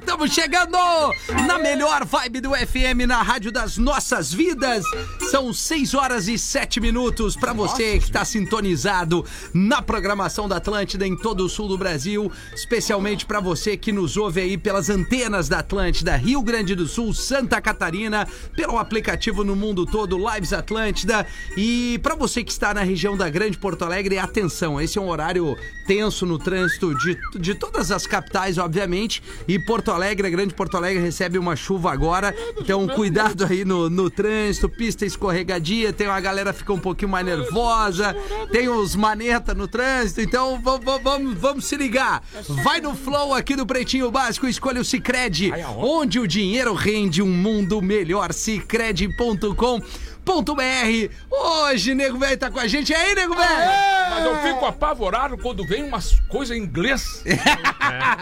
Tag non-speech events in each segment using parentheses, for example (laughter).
Estamos chegando na melhor vibe do FM na Rádio das Nossas Vidas. São 6 horas e 7 minutos para você que está sintonizado na programação da Atlântida em todo o sul do Brasil, especialmente para você que nos ouve aí pelas antenas da Atlântida, Rio Grande do Sul, Santa Catarina, pelo aplicativo no mundo todo, Lives Atlântida e para você que está na região da Grande Porto Alegre, atenção, esse é um horário tenso no trânsito de, de todas as capitais, obviamente, e Porto Alegre, a Grande Porto Alegre recebe uma chuva agora, então cuidado aí no, no trânsito, pista escorregadia, tem uma galera que fica um pouquinho mais nervosa, tem os maneta no trânsito, então vamos, vamos, vamos se ligar. Vai no flow aqui do Pretinho Básico, escolha o Cicred, onde o dinheiro rende um mundo melhor, cicred.com .br. Hoje, Nego Velho tá com a gente. E aí, Nego Velho? Mas eu fico apavorado quando vem umas coisas em inglês. (laughs)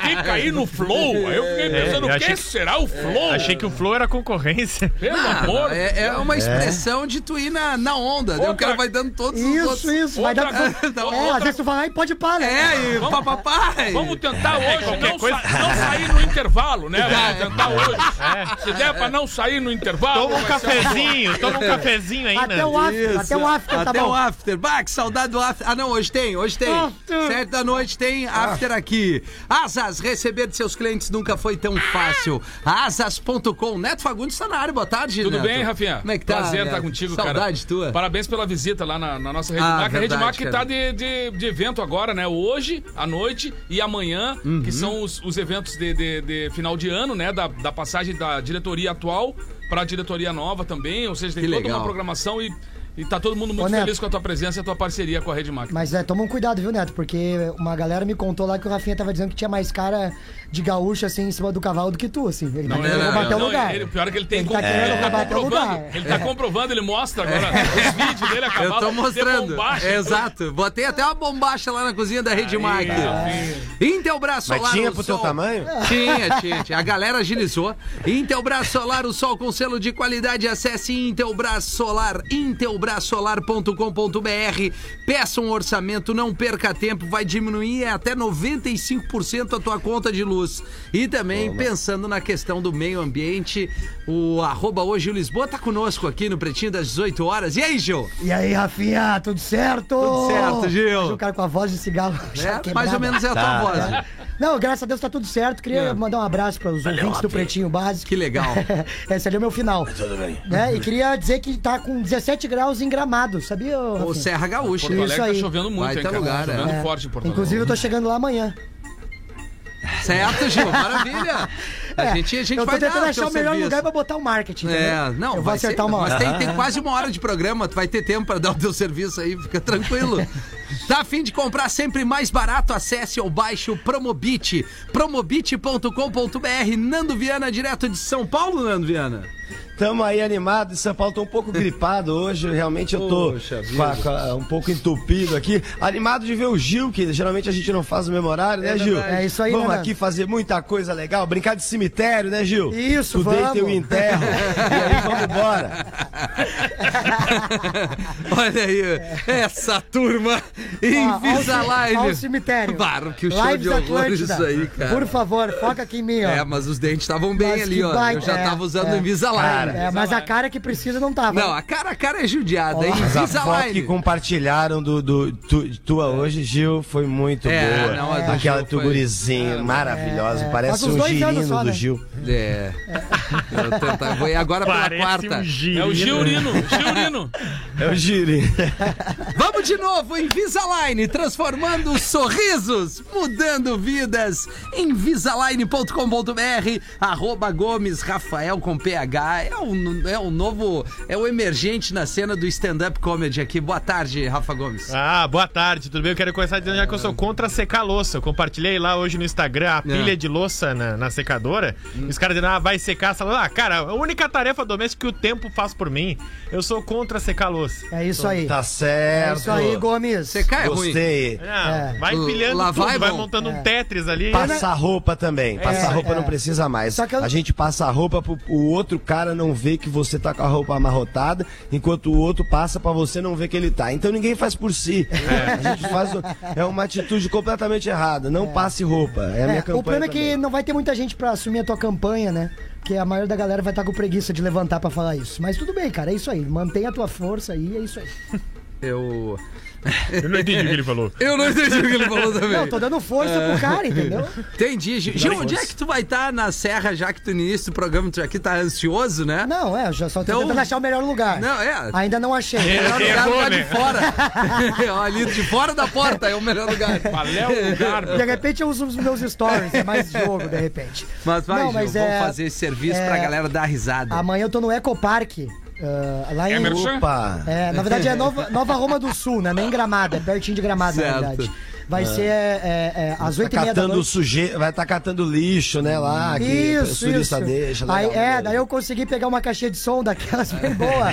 Fica aí no flow. Aí eu fiquei pensando, eu o achei que que- será o flow? Achei que o Flow era concorrência. Pelo amor. é, é uma expressão de tu ir na, na onda. daí O Outra- cara vai dando todos os outros. Isso, isso. Vai dar... (laughs) Outra- É, às vezes tu vai lá e pode parar, né? É, e Vamos- papapai. Vamos tentar hoje qualquer não, coisa- sa- não sair no intervalo, né? (laughs) Vamos tentar hoje. Se der pra não sair no intervalo. Toma um vai ser cafezinho, toma um cafezinho ainda. Até o after, até o after tá Até bom. o after. Bah, que saudade do after. Ah, não, hoje tem, hoje tem. After. Sete da noite tem after aqui. Asas, receber de seus clientes nunca foi tão fácil. Asas.com. Neto Fagundes está na área. Boa tarde, Tudo Neto. bem, Rafinha? Como é que tá? Prazer estar contigo, cara. Saudade tua. Parabéns pela visita lá na, na nossa Rede Ah, Mac. A Rede Mac tá de, de, de evento agora, né? Hoje, à noite e amanhã, Uhum. que são os, os eventos de, de- de final de ano, né? Da, da passagem da diretoria atual para a diretoria nova também. Ou seja, tem Que toda legal. uma programação e, e tá todo mundo muito Ô, Neto. feliz com a tua presença e a tua parceria com a Rede Mac. Mas é, toma um cuidado, viu, Neto? Porque uma galera me contou lá que o Rafinha tava dizendo que tinha mais cara de gaúcho, assim, em cima do cavalo do que tu, assim. Ele tá Não, querendo não, roubar teu lugar. ele- o pior é que ele tem Ele tá querendo ele tá roubar teu comprovando. lugar. Ele tá comprovando, ele mostra agora os vídeos dele a Eu cavalo. tô de mostrando. Exato. Botei até uma bombacha lá na cozinha da Rede Mac. Intelbras Solar. Mas tinha pro teu tamanho? Tinha, tinha, tinha. A galera agilizou. Intelbras Solar, o sol com selo de qualidade. Acesse Intelbras Solar, intelbrasolar.com.br. Peça um orçamento, não perca tempo. Vai diminuir até 95% a tua conta de luz. E também, pensando na questão do meio ambiente, o arroba hoje o Lisboa tá conosco aqui no Pretinho das 18 horas. E aí, Gil? E aí, Rafinha, tudo certo? Tudo certo, Gil. O cara com a voz de cigarro. (laughs) É, mais ou menos é a tua Tá. voz. né? Não, graças a Deus tá tudo certo. Queria É. mandar um abraço para os ouvintes do Pretinho Básico. Que legal. (laughs) Esse ali é o meu final. Tudo bem. Né? E queria dizer que tá com 17 graus em gramado, sabia? ô, O? Serra Gaúcha. Porto Alegre Isso tá aí. chovendo muito, Vai hein, ter cara? lugar, chovendo é. forte em Porto Alegre. Inclusive, eu tô chegando lá amanhã. Certo, Gil? Maravilha. (laughs) A É, gente, a gente eu tô vai dar tentando o achar teu o melhor serviço. lugar pra botar o marketing. É, entendeu? não, Eu vou vai acertar ser, uma hora. Mas tem, tem quase uma hora de programa, tu vai ter tempo pra dar o teu serviço aí, fica tranquilo. (laughs) Tá a fim de comprar sempre mais barato? Acesse ou baixe o Promobit, promobit.com.br. Nando Viana, direto de São Paulo, Nando Viana. Tamo aí animado. Em São Paulo tô um pouco (laughs) gripado hoje. Realmente eu tô Poxa com a- com a- um pouco entupido aqui. Animado de ver o Gil, que geralmente a gente não faz o mesmo horário, né, Gil? verdade. É isso aí, Vamos né, aqui fazer muita coisa legal. Brincar de cemitério, né, Gil? Isso, tu deita vamos. eu enterro. (laughs) e aí vamos embora. (laughs) Olha aí, essa turma Ó, ao Invisalign. Cemitério. Claro, que o show Lives de horror Atlântida. isso aí, cara. Por favor, foca aqui em mim, ó. É, mas os dentes estavam bem Mas ali, ó. Eu já é, tava usando é. o Invisalign. É, mas a cara que precisa não tava. Não, a cara a cara é judiada. hein? Mas a foto que Invisalign. compartilharam do, do tu- tua hoje, Gil, foi muito É, boa. não, do Aquela Gil foi- tugurizinha maravilhosa. Parece um girino só, do né? Gil. É. Eu vou tentar. Vou ir agora pela Parece quarta. um. É o Giurino, Giurino. É o girino. Vamos de novo, Invisalign, transformando sorrisos, mudando vidas. Invisalign.com.br, arroba Gomes Rafael com PH? É um, é um novo. É o emergente na cena do stand-up comedy aqui. Boa tarde, Rafa Gomes. Ah, boa tarde, tudo bem? Eu quero começar dizendo já que eu sou contra secar louça. Eu compartilhei lá hoje no Instagram a pilha de louça na, na secadora. E os caras dizendo, ah, vai secar essa louça. Ah, cara, a única tarefa doméstica que o tempo faz por mim, eu sou contra secar louça. É isso aí. Tá É certo. isso aí, Gomes. Você cai é ruim. Gostei. Ah, É. Vai empilhando tudo, é vai bom. montando um Tetris ali. Passar roupa também. Passar roupa é. não precisa mais. Só que eu- A gente passa a roupa pro o outro cara não ver que você tá com a roupa amarrotada, enquanto o outro passa pra você não ver que ele tá. Então ninguém faz por si. A gente faz. É uma atitude completamente errada. Não passe roupa. É a minha É, campanha. o problema é que também. não vai ter muita gente pra assumir a tua campanha, né? Porque a maioria da galera vai estar com preguiça de levantar pra falar isso. Mas tudo bem, cara, é isso aí. Mantenha a tua força aí, é isso aí. Eu. Eu não entendi o que ele falou. Eu não entendi o que ele falou também. Não, tô dando força pro cara, entendeu? Entendi. Gil, Gil, onde é que tu vai estar na Serra, já que tu no início do programa tu aqui tá ansioso, né? Não, é, eu já só tô Então- tentando achar o melhor lugar. Não, é. Ainda não achei. Melhor É, lugar errou, lá né? de fora. (laughs) Ali de fora da porta é o melhor lugar. Qual é o lugar, De repente eu uso os meus stories, é mais jogo, de repente. Mas vai, Não, Gil, mas vamos é- fazer esse serviço é- pra galera dar risada. Amanhã eu tô no Ecopark, ah, lá em... Opa! É, na verdade é Nova, Nova Roma do Sul, né? Nem Gramado, é pertinho de Gramado, Certo. na verdade. Vai ser é, é, às Tá oito e meia da noite. suje... Vai estar catando lixo, né? Lá. Que Isso, o isso. deixa. Aí, é, daí eu consegui pegar uma caixinha de som daquelas bem (laughs) boa.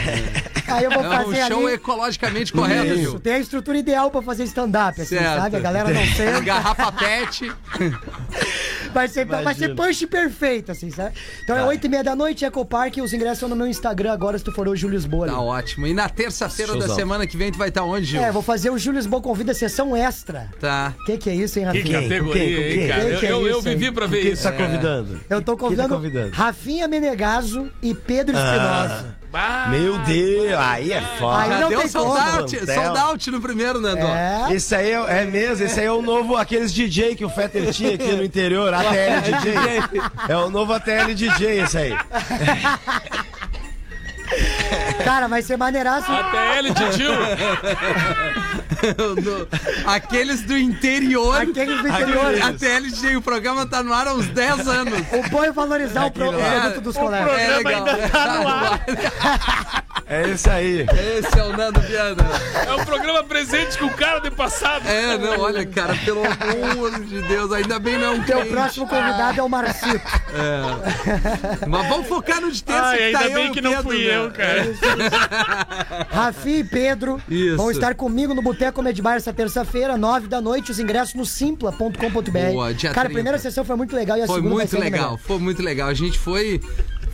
Aí eu vou É um fazer show ali. ecologicamente correto, Isso, Gil. tem a estrutura ideal pra fazer stand-up, assim, Certo. sabe? A galera não (laughs) senta. Garrafa pet. (laughs) Vai ser, vai ser punch perfeito, assim, sabe? Então é oito e meia da noite, Ecopark, os ingressos são no meu Instagram agora, se tu for o Júlio Lisboa. Tá ali. ótimo. E na terça-feira da semana que vem tu vai estar onde, Gil? É, vou fazer o Júlio Lisboa convida sessão extra. Tá. O que, que é isso, hein, Que Rafinha? Com categoria, hein, cara? Quem Eu, que é eu, eu isso, hein? vivi pra ver Quem isso. tá convidando? Eu tô convidando, tá convidando? Rafinha Menegaso e Pedro Espinosa. Ah, Meu Deus, aí é foda. Aí Já não deu sold como. out, Plantel. sold out no primeiro, Nando. É. Esse aí é, é mesmo, esse aí é o novo, aqueles DJ que o Fetter tinha aqui no interior, ATL DJ. (laughs) É o novo ATL DJ esse aí. Cara, vai ser maneiraço. Ele, tio. (laughs) (laughs) Do- Aqueles do interior. Aqueles do interior. Até LG, o programa tá no ar há uns 10 anos. O bom é valorizar o pro- produto dos colegas. É programa ainda tá no ar. É esse aí. Esse é o Nando Viana. É um programa presente com o cara de passado. É, não, olha, cara, pelo amor de Deus, ainda bem não Teu próximo convidado é o Marcito. Mas vamos focar no de terça Ai, que tá ainda eu bem o que não Pedro, fui né? eu, cara. Rafinha e Pedro Isso. vão estar comigo no Boteco Comedy Bar essa terça-feira, nove da noite, os ingressos no simpla.com.br. Cara, 30. a primeira sessão foi muito legal e a Foi segunda muito legal, melhor. foi muito legal. A gente foi.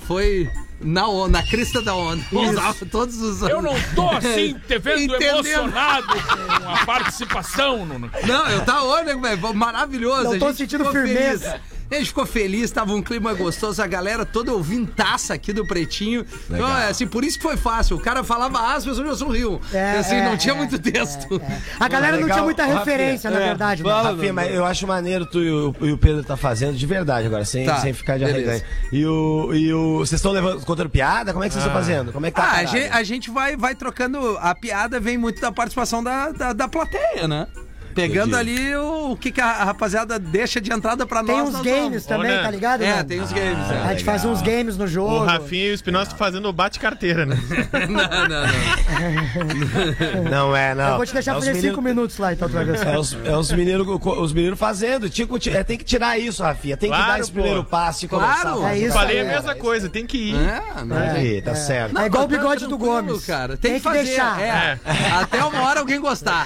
Foi na, onda, na crista da onda. Usava todos os Eu não tô assim, (laughs) te vendo Entendendo. emocionado com a participação. No... Não, eu tá olha, velho, maravilhoso. Não a tô sentindo firmeza. feliz. A gente ficou feliz, tava um clima gostoso, a galera toda ouvindo taça aqui do Pretinho. Então, é assim, por isso que foi fácil. O cara falava A, as pessoas já sorriam. É, assim, é, não tinha é, muito texto. A galera não Legal, tinha muita Rafinha. referência, na É, verdade. né? Rafinha, mas eu acho maneiro tu e o, e o Pedro tá fazendo de verdade agora, sem, Tá, sem ficar de arreganho. E o. E o. Vocês estão levando contando piada? Como é que vocês estão fazendo? Como é que tá Ah, a gente, a gente vai, vai trocando. A piada vem muito da participação da, da, da plateia, né? Pegando Entendi. ali o, o que, que a rapaziada deixa de entrada pra Tem nós. uns nós games vamos. também, tá ligado? É, não? tem uns games. A É. gente faz uns games no jogo. O Rafinha e o Espinosa fazendo o bate-carteira, né? (laughs) Não, não, não. (laughs) Não é, não. Eu vou te deixar é fazer meninos- cinco minutos lá, então tu vai ver só. É os, é os meninos os meninos fazendo. Tinha que ti- é, tem que tirar isso, Rafinha. Tem que Claro, dar esse pô. primeiro passo e Claro. começar. a É isso Falei aí, a mesma coisa, tem que ir. É, não é. Aí, tá certo. É igual o tá bigode do tranquilo, Gomes. cara. Tem, Tem que, que deixar. É. Até uma hora alguém gostar.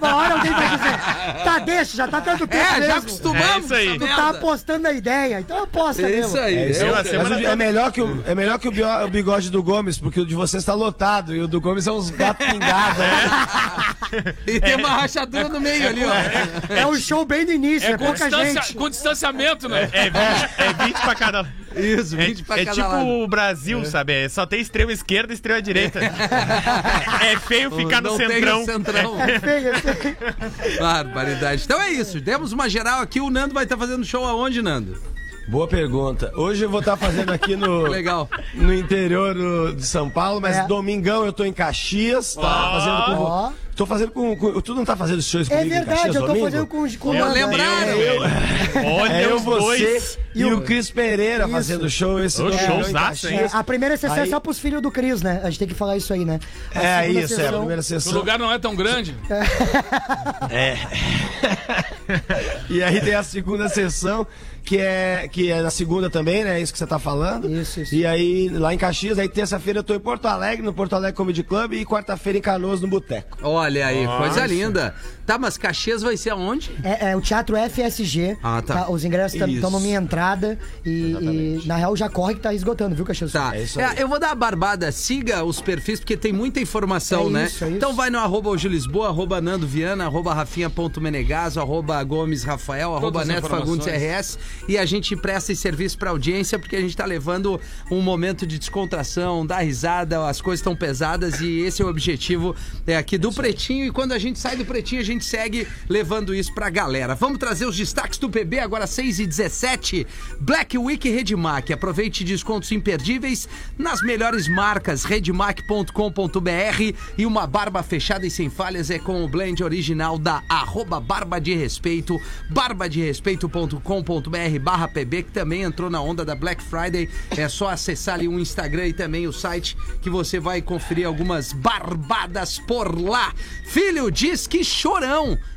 Uma hora alguém vai dizer, (laughs) tá, deixa, já tá tanto tempo É, já mesmo. acostumamos. É isso aí. Tu tá apostando na ideia, então aposta É mesmo. isso aí. É isso Eu, aí. a Mas semana o- é melhor que o, é melhor que o, bio- o bigode do Gomes, porque o de vocês tá lotado e o do Gomes é uns gatos pingados. né? (laughs) E tem uma rachadura no meio ali, ó. É um show bem no início, é, É com, pouca distância- gente. com distanciamento, né? É 20, é 20 pra cada. Isso, É, 20 pra é cada tipo lado. o Brasil, sabe? É, Só tem extrema esquerda e extrema direita. é feio ficar no Não tem centrão. o centrão. É feio, é feio. Barbaridade. Então é isso. Demos uma geral aqui. O Nando vai estar fazendo show aonde, Nando? Boa pergunta. Hoje eu vou estar fazendo aqui no, (laughs) Legal. no interior do- de São Paulo, mas É. domingão eu tô em Caxias, tá? Fazendo com. Ó. Tô fazendo com, com- Tu não tá fazendo shows É comigo em verdade, Caxias eu tô domingo? fazendo com, com Eu lembraram. né? (laughs) Olha É eu, os você dois. E, o Cris Pereira Isso. fazendo show. Esse Ô, showzaço, Verão em Caxias. hein? É, a primeira sessão é Aí- só pros filhos do Cris, né? A gente tem que falar isso aí, né? A É segunda isso, é a sessão- primeira O sessão. lugar não é tão grande. (laughs) E aí tem a segunda sessão, que é, que é na segunda também, né? É isso que você tá falando. Isso, isso. E aí, lá em Caxias, aí terça-feira eu tô em Porto Alegre, no Porto Alegre Comedy Club, e quarta-feira em Canoas, no Boteco. Olha aí, coisa linda. Tá, mas Caxias vai ser aonde? É, é o Teatro FSG. Ah, tá. Os ingressos estão minha entrada. E, e, na real já corre que tá esgotando, viu, Caxias? Tá. É isso É, eu vou dar a barbada. Siga os perfis, porque tem muita informação, É né? isso, é isso. Então vai no arroba Hoje Lisboa, arroba Nando Viana, arroba Rafinha.menegaso, arroba Gomes Rafael, arroba Neto Fagundes. RS. E a gente presta esse serviço pra audiência, porque a gente tá levando um momento de descontração, dar risada, as coisas estão pesadas e esse é o objetivo é, aqui do Pretinho. E quando a gente sai do Pretinho, a gente segue levando isso pra galera. Vamos trazer os destaques do PB agora 6 e 17 Black Week Redmac. Aproveite descontos imperdíveis nas melhores marcas redmac.com.br e uma barba fechada e sem falhas é com o blend original da arroba Barba de Respeito, barbaderespeito.com.br barra PB, que também entrou na onda da Black Friday. É só acessar ali o Instagram e também o site que você vai conferir algumas barbadas por lá. Filho diz que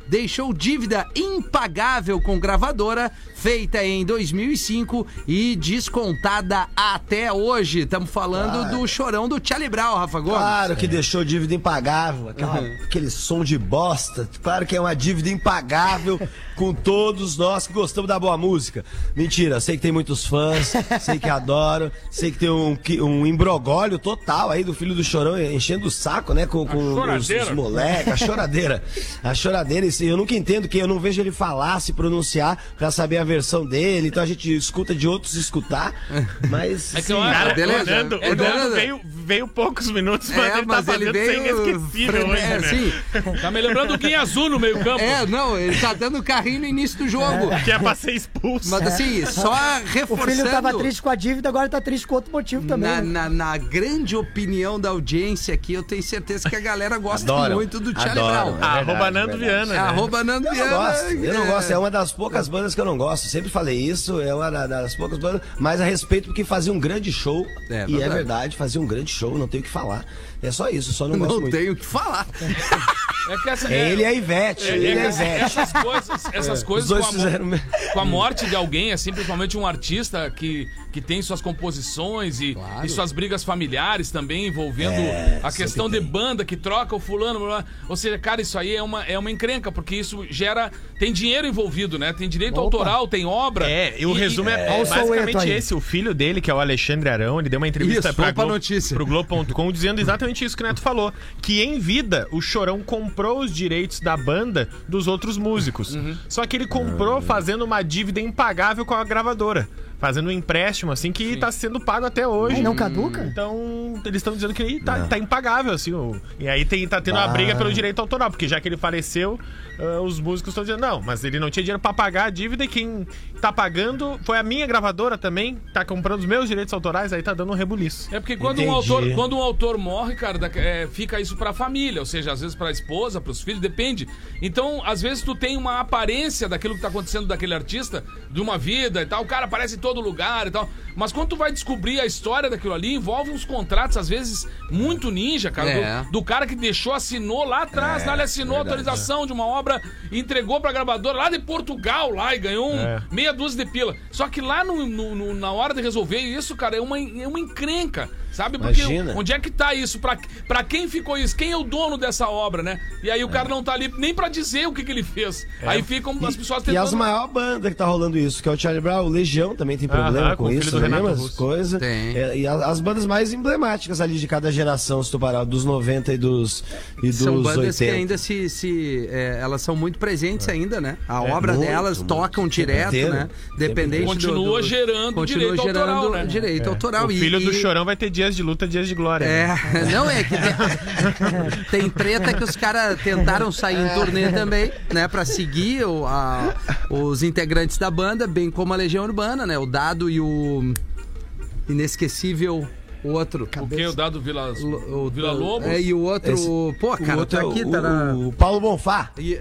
deixou dívida impagável com gravadora feita em 2005 e descontada até hoje. Estamos falando do chorão do Charlie Brown, Rafa Gomes. Claro que deixou dívida impagável, aquela- aquele som de bosta. Claro que é uma dívida impagável com todos nós que gostamos da boa música. Mentira, sei que tem muitos fãs, sei que adoram, sei que tem um, um embrogólio total aí do filho do chorão enchendo o saco, né? Com, com os, os moleques, a choradeira. A choradeira, eu nunca entendo que eu não vejo ele falar, se pronunciar pra saber a versão dele, então a gente escuta de outros escutar, mas. É que eu Cara, beleza. o Nando, É, o Nando veio, veio poucos minutos, mas É, ele mas tá ele fazendo veio. sem inesquecível hoje, é, né? sim. Tá me lembrando do Guinha Azul no meio campo. É, não, ele tá dando carrinho no início do jogo. Que é pra ser expulso. Mas assim, só O reforçando. filho tava triste com a dívida, agora tá triste com outro motivo também. Na, né? na, na grande opinião da audiência aqui, eu tenho certeza que a galera gosta Adoram, muito do Charlie. Brown. É Arroba Nando verdade. Viana, É, né? arroba Nando Eu não Viana, gosto, eu não é. gosto. É uma das poucas bandas que eu não gosto. Sempre falei isso, é uma da- das poucas bandas, mas a respeito porque fazia um grande show. É, e é verdade. verdade, fazia um grande show, não tenho o que falar. É só isso, só não, gosto Não muito. tenho o que falar. É que essa, É ele e a Ivete, é- ele é que Ivete. essas coisas, essas Os coisas com a, fizeram. com a morte de alguém, assim, principalmente um artista que, que tem suas composições e, e suas brigas familiares também envolvendo É, a questão de banda que troca o fulano. blá, blá. Ou seja, cara, isso aí é uma, é uma encrenca, porque isso gera. Tem dinheiro envolvido, né? Tem direito Opa. autoral, tem obra. É, e o resumo é, basicamente esse. O filho dele, que é o Alexandre Arão, ele deu uma entrevista Isso, pra vamos pra Glo- notícia. pro Globo.com dizendo exatamente isso que o Neto falou. Que em vida, o Chorão comprou os direitos da banda dos outros músicos. Uhum. Só que ele comprou fazendo uma dívida impagável com a gravadora. Fazendo um empréstimo, assim, que tá sendo pago até hoje. Não caduca? Então, eles estão dizendo que tá, tá impagável, assim. o- e aí tem, tá tendo uma briga pelo direito autoral, porque já que ele faleceu, ah, os músicos estão dizendo, não, mas ele não tinha dinheiro pra pagar a dívida e quem tá pagando foi a minha gravadora também, tá comprando os meus direitos autorais, aí tá dando um rebuliço. É porque quando um, autor, quando um autor morre, cara, da- é, fica isso pra família, ou seja, às vezes pra esposa, pros filhos, depende. Então, às vezes tu tem uma aparência daquilo que tá acontecendo daquele artista, de uma vida e tal, o cara aparece em todo lugar e tal. Mas quando tu vai descobrir a história daquilo ali, envolve uns contratos, às vezes, muito ninja, cara, É. do, do cara que deixou, assinou lá atrás, lá ele assinou a autorização de uma obra entregou pra gravadora lá de Portugal, lá, e ganhou um, É. meia dúzia de pila. Só que lá no, no- no- na hora de resolver isso, cara, é uma, é uma encrenca. Sabe? Porque Imagina. onde é que tá isso? Pra, pra quem ficou isso? Quem é o dono dessa obra, né? E aí o cara não tá ali nem pra dizer o que, que ele fez. Aí ficam as pessoas E tentando. as maior banda que tá rolando isso, que é o Charlie Brown, o Legião também tem problema Aham, com com isso, do? As Russo. coisas. Tem. É, e a- as bandas mais emblemáticas ali de cada geração, se tu parar, dos 90 e dos, e dos São bandas 80. que ainda se. se é, elas são muito presentes ainda, né? A obra É. muito, delas muito. tocam direto, né? Dependente do- Continua do, gerando continua direito gerando autoral, né? direito autoral. o E- filho do e- Chorão vai ter dias de luta, dias de glória. né? É, não é que tem, (laughs) tem treta que os caras tentaram sair em turnê também, né, Pra seguir o- a- os integrantes da banda, bem como a Legião Urbana, né? O Dado e o inesquecível outro. O que? O dado Vila, O, o- Vila Lobos? É, e o outro, Esse- pô, cara, o outro tá é aqui, o, tá na... o Paulo Bonfá. E-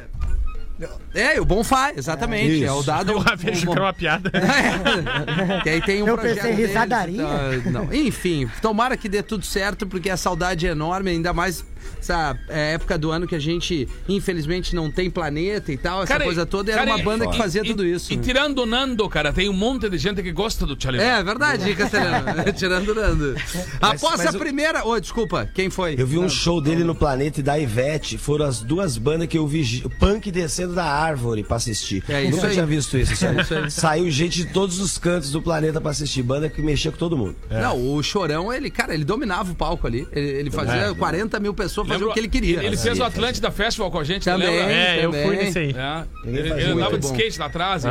É, o Bonfá, exatamente. É, o dado. O Rafinha achou que era uma piada. (laughs) É. que aí tem um Eu projeto pensei, deles, risadaria. então, não. Enfim, tomara que dê tudo certo, porque a saudade é enorme, ainda mais essa é, época do ano que a gente, infelizmente, não tem planeta e tal, essa Cara, coisa toda. Era cara, uma e- banda que fazia e- tudo isso. E né? tirando o Nando, cara, tem um monte de gente que gosta do Charlie É, verdade, Castelhano. (laughs) (laughs) Tirando o Nando. Após mas a eu- primeira. Ô, desculpa, quem foi? Eu vi um show dele no Planeta e da Ivete. Foram as duas bandas que eu vi gi- punk descendo da árvore pra assistir. É isso Nunca aí. tinha visto isso. sabe? Saiu gente de todos os cantos do planeta pra assistir. Banda que mexia com todo mundo. Não, o Chorão, ele, cara, ele dominava o palco ali. Ele, ele fazia 40 mil pessoas fazer o que ele queria. Ele fez o Atlântida Festival com a gente, Também. lembra? É, eu fui nesse aí. É. Ele, andava de skate lá atrás.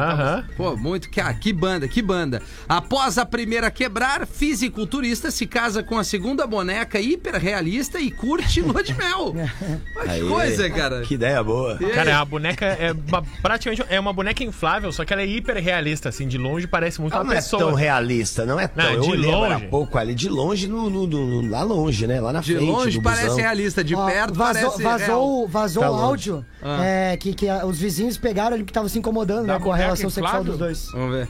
Pô, muito. Que, ah, que banda, que banda. Após a primeira quebrar, fisiculturista se casa com a segunda boneca hiperrealista e curte lua de mel. (laughs) Que coisa, cara. Que ideia boa. Cara, a boneca é uma- praticamente é uma boneca inflável, só que ela é hiper realista, assim, de longe parece muito Ela uma não é pessoa. tão realista, não é tão. Não, eu de longe. há pouco ali, de longe, no, no- no- lá longe, né? Lá na De frente. longe do parece realista, de Ó, perto vazou, parece real. vazou, vazou Tá o longe. áudio Ah. é, que, que os vizinhos pegaram ali que tava se incomodando Da né, com a boneca relação sexual inflável? dos dois. Vamos ver.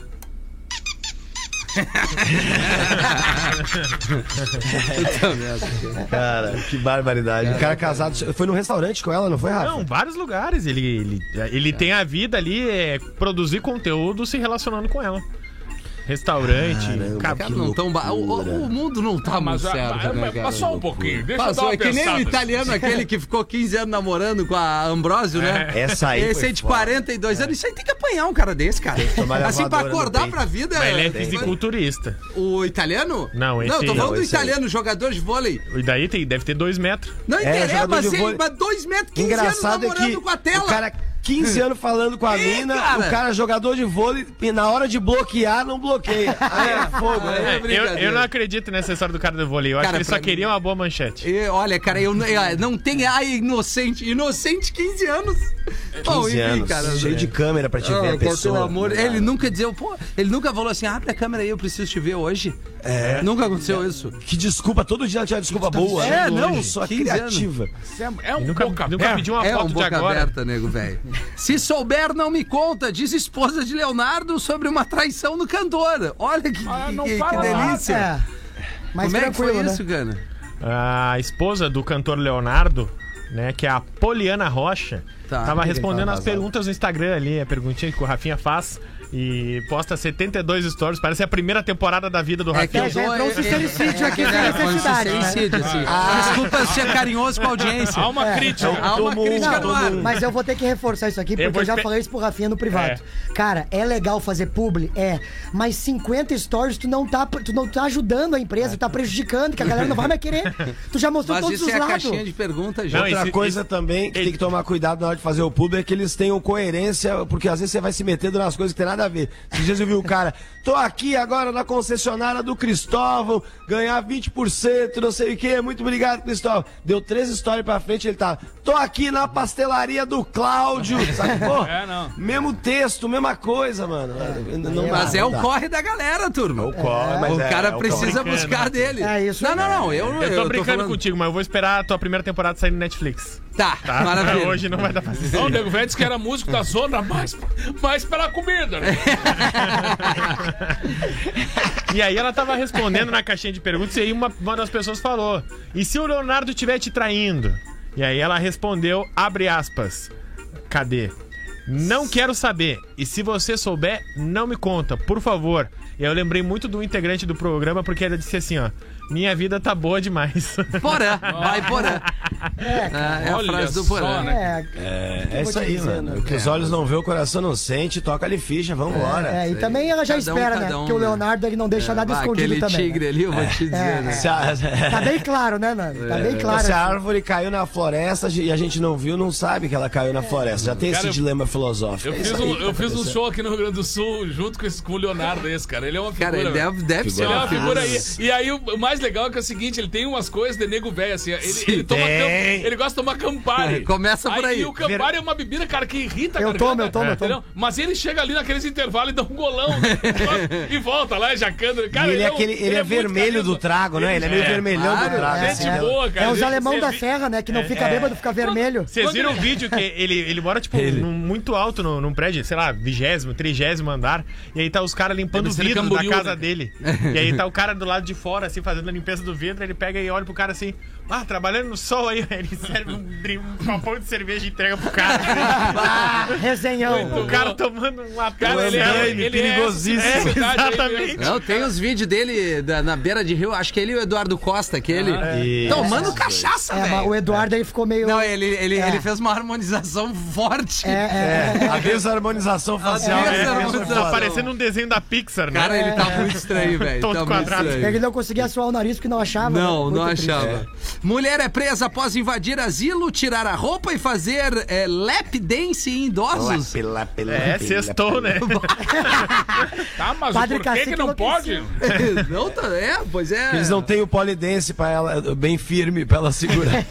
Puta (laughs) merda. Cara, que barbaridade. O cara casado. Foi num restaurante com ela, não foi, Rafa? Não, vários lugares. Ele, ele, ele tem a vida ali, é produzir conteúdo se relacionando com ela. Restaurante. Caramba, ca- Cara, não tão ba... o, o- mundo não tá Ah, mas, muito certo, mas- né, mas- cara? só um pouquinho. Deixa eu dar Passou, uma é que nem o pensada. italiano aquele que ficou 15 anos namorando com a Ambrósio, né? Essa aí. Esse aí de foda. 42 anos, isso aí tem que apanhar um cara desse, cara. Assim, pra acordar pra vida. Mas ele é fisiculturista. O italiano? Não, esse Não, tô falando Não, do esse aí. italiano, jogador de vôlei. E daí tem, deve ter dois metros. Não É, interessa, jogador mas, de ele- vôlei. mas 2 metros, 15 Engraçado anos é namorando que com a tela. o cara 15 anos falando com a Ih, mina, cara. o cara é jogador de vôlei e na hora de bloquear não bloqueia. (laughs) Aí é fogo, É, né? eu, eu não acredito nessa história do cara do vôlei. Eu acho Cara, que ele só pra queria uma boa manchete. E, olha, cara, eu, eu- não tem. Ai, inocente. Inocente, 15 anos. 15 anos, cheio de câmera pra te Ah, ver a cara, pessoa. Pelo amor, ele nunca dizia, pô, ele nunca falou assim, abre a câmera aí, eu preciso te ver hoje. É. Nunca aconteceu isso. Que desculpa, todo dia ela tinha desculpa boa. É, né? não, só 15 criativa. É um Nunca, boca nunca pediu uma é foto um de boca agora. aberta, nego, velho. Se souber, não me conta, diz esposa de Leonardo sobre uma traição no cantor. Olha que, Ah, não que, que nada. delícia. É. Mas Como é que foi né? isso, Gana? A esposa do cantor Leonardo, né, que é a Poliana Rocha, Tá. tava respondendo as perguntas no Instagram ali, a perguntinha que o Rafinha faz. E posta 72 stories, parece a primeira temporada da vida do É que Rafinha. eu já entrou um é- sincericídio aqui é- sem é- um necessidade, né? sincericídio, assim. Desculpa ser carinhoso com a audiência. Há uma crítica. Há uma um, crítica no ar. Mas eu vou ter que reforçar isso aqui, porque Eu já falei isso pro Rafinha no privado. Cara, é legal fazer publi? É. Mas 50 stories tu não tá, tu não tá ajudando a empresa, tá prejudicando, que a galera não vai mais querer. Tu já mostrou Mas todos isso os é lados. caixinha de perguntas, já. Não, Outra esse- coisa esse- também que ele- tem que tomar cuidado na hora de fazer o público é que eles tenham coerência, porque às vezes você vai se metendo nas coisas que tem nada a ver. Esses dias eu vi o cara, tô aqui agora na concessionária do Cristóvão, ganhar 20%, não sei o que, muito obrigado, Cristóvão. Deu três histórias pra frente, ele tá, tô aqui na pastelaria do Cláudio, sabe? Pô, (laughs) É, não. mesmo texto, mesma coisa, mano. Não dá, Mas é não o dá. corre da galera, turma. o corre, mas o é, cara é precisa buscar dele. É isso Não, não, não. Eu, Eu tô brincando falando- contigo, mas eu vou esperar a tua primeira temporada sair no Netflix. Tá, Tá? maravilha. Hoje não vai dar pra assistir. Não, o Nego Velho disse que era músico da zona, mais, mais pela comida. Né? E aí ela tava respondendo na caixinha de perguntas e aí uma, uma das pessoas falou: E se o Leonardo estiver te traindo? E aí ela respondeu, abre aspas. Cadê? Não quero saber. E se você souber, não me conta, por favor. E eu lembrei muito do integrante do programa, porque ele disse assim, ó. Minha vida tá boa demais. (laughs) Porã, vai Porã. É, é a olha frase do só, Porã. né? É, É, é isso aí, dizer, mano. né? O que os olhos não vê, o coração não sente, toca ali ficha, vambora. é, e também ela já Cada um, espera, cada né? um, Porque o né? Leonardo ele não deixa nada Bah, escondido aquele também. tigre né? ali, eu vou te dizer, É. né? A, Tá bem (laughs) claro, né, Nando? Tá bem claro. se a assim. árvore caiu na floresta e a gente não viu, não sabe que ela caiu na floresta. Já tem Cara, esse eu- dilema filosófico. Eu É fiz, um, eu fiz um show aqui no Rio Grande do Sul junto com, esse, com o Leonardo, esse, cara. Ele é uma figura. Cara, ele deve, deve ser é uma figura. E aí, o o mais legal é que é o seguinte: ele tem umas coisas de nego velho, assim. Ele, ele, toma Tem. cam- ele gosta de tomar Campari. Começa por aí. E o Campari é uma bebida, cara, que irrita a Eu tomo, eu tomo, eu tomo. entendeu? Mas ele chega ali naqueles intervalos e dá um golão (laughs) e volta lá, jacando. Cara, E ele é, um- aquele, ele é, muito vermelho do carisma. trago, né? Ele é meio vermelhão Claro, do trago. é, assim, Gente né? boa, cara. É os Gente- alemão da vi- serra, né? Que não fica bêbado, fica vermelho. Vocês viram o vídeo que ele, ele mora, tipo, num- muito alto num, num prédio, sei lá, vigésimo, trigésimo andar. E aí tá os caras limpando o Deve ser vidro da Camboriú, casa né? dele. E aí tá o cara do lado de fora, assim, fazendo a limpeza do vidro. Ele pega e olha pro cara assim, ah, trabalhando no sol aí. (laughs) Ele serve um, um copão de cerveja e entrega pro cara. (laughs) Ah, resenhão. o cara tomando um. Cara, ele é, ele é perigosíssimo. essa cidade aí Exatamente. mesmo. Não, tem os vídeos dele da- na beira de rio, acho que ele e o Eduardo Costa, aquele. Isso. Tomando cachaça, É, mas o velho. Eduardo aí ficou meio. Não, ele, ele, É. ele fez uma harmonização forte. É, é, A desarmonização facial. Tá parecendo um desenho da Pixar, né? Cara, ele tá muito estranho, velho. Todo Tá quadrado. é. Ele não conseguia suar o nariz porque não achava. Não, né? não achava. Mulher é presa após invadir asilo, tirar a roupa e fazer é, lap dance em idosos. Lá, pela- É, pela- sextou, né? (laughs) Tá, mas Padre por que, que não pode? enlouqueceu. não, tá, é, pois é. Eles não têm o polidense pra ela, bem firme pra ela segurar.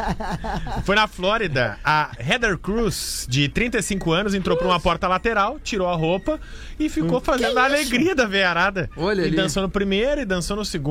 (laughs) Foi na Flórida. A Heather Cruz, de 35 anos, entrou por uma porta lateral, tirou a roupa e ficou fazendo a alegria da veiarada. Olha e ali. dançou no primeiro e dançou no segundo.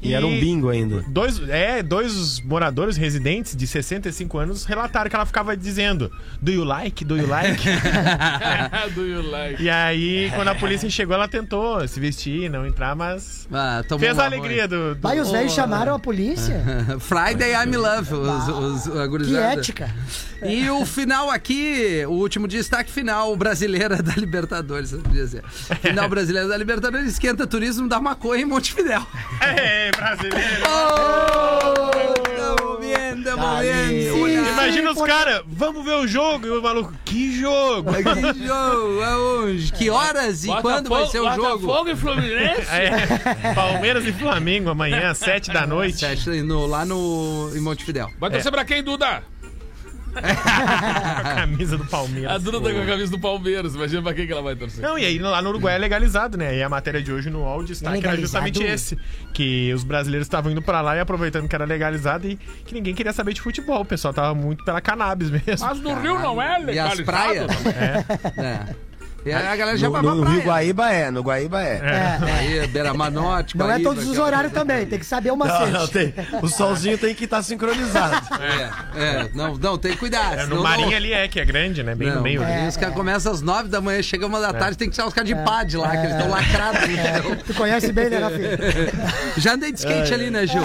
E era um bingo ainda. Dois, é, dois moradores residentes de 65 anos relataram que ela ficava dizendo: Do you like? Do you like? (laughs) (laughs) Do you like? e aí, quando a polícia chegou, ela tentou se vestir, não entrar, mas. Ah, tomou Fez a alegria do. do- Vai, os velhos chamaram a polícia. (laughs) Friday I'm Love, os, os, a Que ética. E o final aqui, o último destaque final, brasileira da Libertadores, dizer. Final brasileira da Libertadores esquenta turismo da maconha em Montevidéu. (laughs) É, brasileiro! Oh, tamo vendo, tamo vendo. Imagina os caras, vamos ver o jogo. E o maluco, que jogo? Que jogo, aonde? Que horas e quando vai ser o jogo? Botafogo e Fluminense? (laughs) É, Palmeiras e Flamengo amanhã, às 7 da noite. Sete, no, lá no, em Montevidéu. Vai torcer pra quem, Duda? (laughs) Com a camisa do A Palmeiras. Duda tá com a camisa do Palmeiras. Imagina pra quem que ela vai torcer. Não, e aí lá no Uruguai é legalizado, né? E a matéria de hoje no UOL o destaque É era legalizado? justamente esse. Que os brasileiros estavam indo pra lá e aproveitando que era legalizado e que ninguém queria saber de futebol. O pessoal tava muito pela cannabis mesmo. Mas no Rio não é E as legalizado. praias? É. E (laughs) aí a galera já No, no Rio praia. Guaíba é, no Guaíba é. É, é. Aí, Beira-Mar Norte, Não é todos os horários também, tem que saber o Não, macete. não, tem. O solzinho tem que estar sincronizado. (laughs) É, é, não, não, tem que cuidar. É, no não- Marinho ali é, que é grande, né? Bem Não, no meio. Ali. os caras começam às nove da manhã, chega uma da É. tarde, tem que tirar os caras de pad lá, que eles estão lacrados. no. Tu conhece bem, né, Rafinha? (laughs) Já andei de skate ali, né, Gil?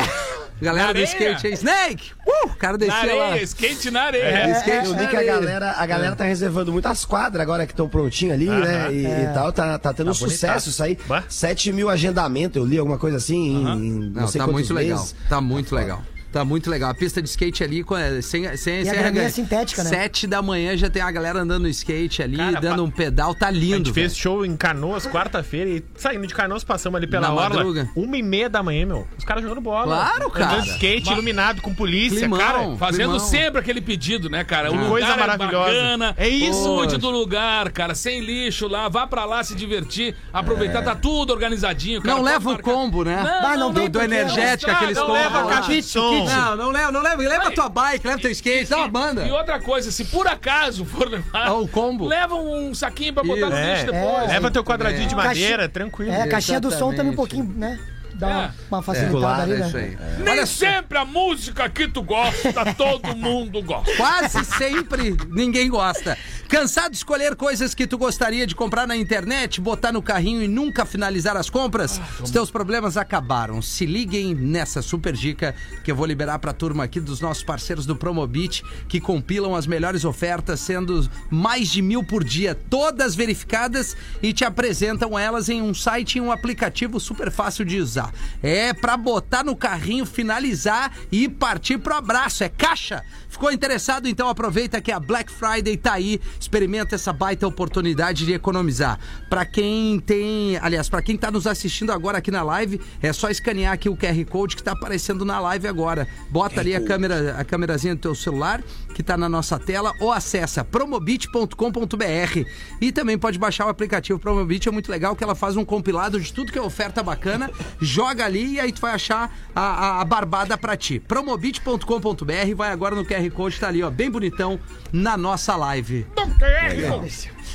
Galera Na do areia? skate aí. Snake! Uh! O cara Na descia lá. areia, skate na areia. É, skate Eu vi que a areia. galera, a galera tá reservando muitas quadras agora que estão prontinhas ali, né? E, e tal. Tá, tá tendo um bonitaço. sucesso isso aí. Bah. 7 mil agendamentos, eu li alguma coisa assim em, em não, Não, sei tá quantos muito legal. meses. Tá muito legal. Tá muito legal. A pista de skate ali, com- é, sem, sem, sem a graminha regra- sintética, né? Sete da manhã já tem a galera andando no skate ali, Cara, dando pa- um pedal. Tá A lindo, gente fez velho. show em Canoas quarta-feira e saindo de Canoas passamos ali pela Na orla. madruga. Uma e meia da manhã, meu. Os caras jogando bola. Claro, cara. Andando skate, iluminado com polícia, Climão. cara. Fazendo Climão. sempre aquele pedido, né, cara? O lugar coisa é maravilhosa. bacana, É isso. Do lugar, cara. Sem lixo lá. Vá pra lá se divertir. Aproveitar, tá tudo organizadinho. cara. Não Pode leva o marcar. combo, né? Ah, não do, tem do porquê. energético, Não aqueles estraga, Não combos leva lá. caixa de som. Não, não leva, não leva. Leva a tua bike, leva teu skate, dá uma banda. E outra coisa, se por acaso for levar, Ah, o combo. leva um saquinho pra botar no É, lixo depois. Leva teu quadradinho de É. madeira, tranquilo. É, a caixinha do som também um pouquinho, né? Dá uma, É. uma facilitada ali, É né? isso aí. Nem Olha só, sempre a música que tu gosta, todo mundo gosta. quase sempre ninguém gosta. Cansado de escolher coisas que tu gostaria de comprar na internet, botar no carrinho e nunca finalizar as compras? Os teus problemas acabaram. Se liguem nessa super dica que eu vou liberar pra turma aqui dos nossos parceiros do Promobit, que compilam as melhores ofertas, sendo mais de mil por dia, todas verificadas e te apresentam elas em um site e um aplicativo super fácil de usar. É pra botar no carrinho, finalizar e partir pro abraço. É caixa. Ficou interessado? Então aproveita que a Black Friday tá aí Experimenta essa baita oportunidade de economizar. Pra quem tem, aliás, pra quem tá nos assistindo agora aqui na live, é só escanear aqui o QR Code que tá aparecendo na live agora. Bota ali a câmera, a câmerazinha do teu celular que tá na nossa tela ou acessa promobit.com.br e também pode baixar o aplicativo Promobit, é muito legal que ela faz um compilado de tudo que é oferta bacana, joga ali e aí tu vai achar a, a, a barbada pra ti. Promobit.com.br, vai agora no QR Code, tá ali, ó, bem bonitão na nossa live.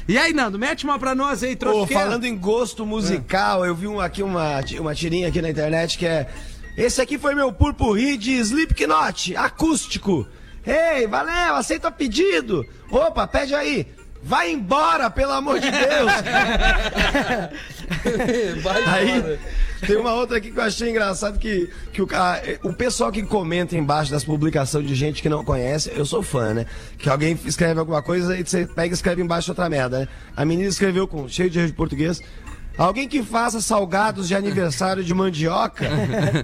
E aí, Nando, mete uma pra nós aí, Pô, troqueiro. falando em gosto musical, eu vi um, aqui uma, uma tirinha aqui na internet que é. Esse aqui foi meu purpurri de Slipknot, acústico. Ei, valeu, aceita pedido. Opa, pede aí. Vai embora, pelo amor de Deus. (laughs) Aí tem uma outra aqui que eu achei engraçado que, que o, ca- o pessoal que comenta embaixo das publicações de gente que não conhece, eu sou fã, né? Que alguém escreve alguma coisa e você pega e escreve embaixo outra merda, né? A menina escreveu com cheio de erro de português. Alguém que faça salgados de aniversário de mandioca.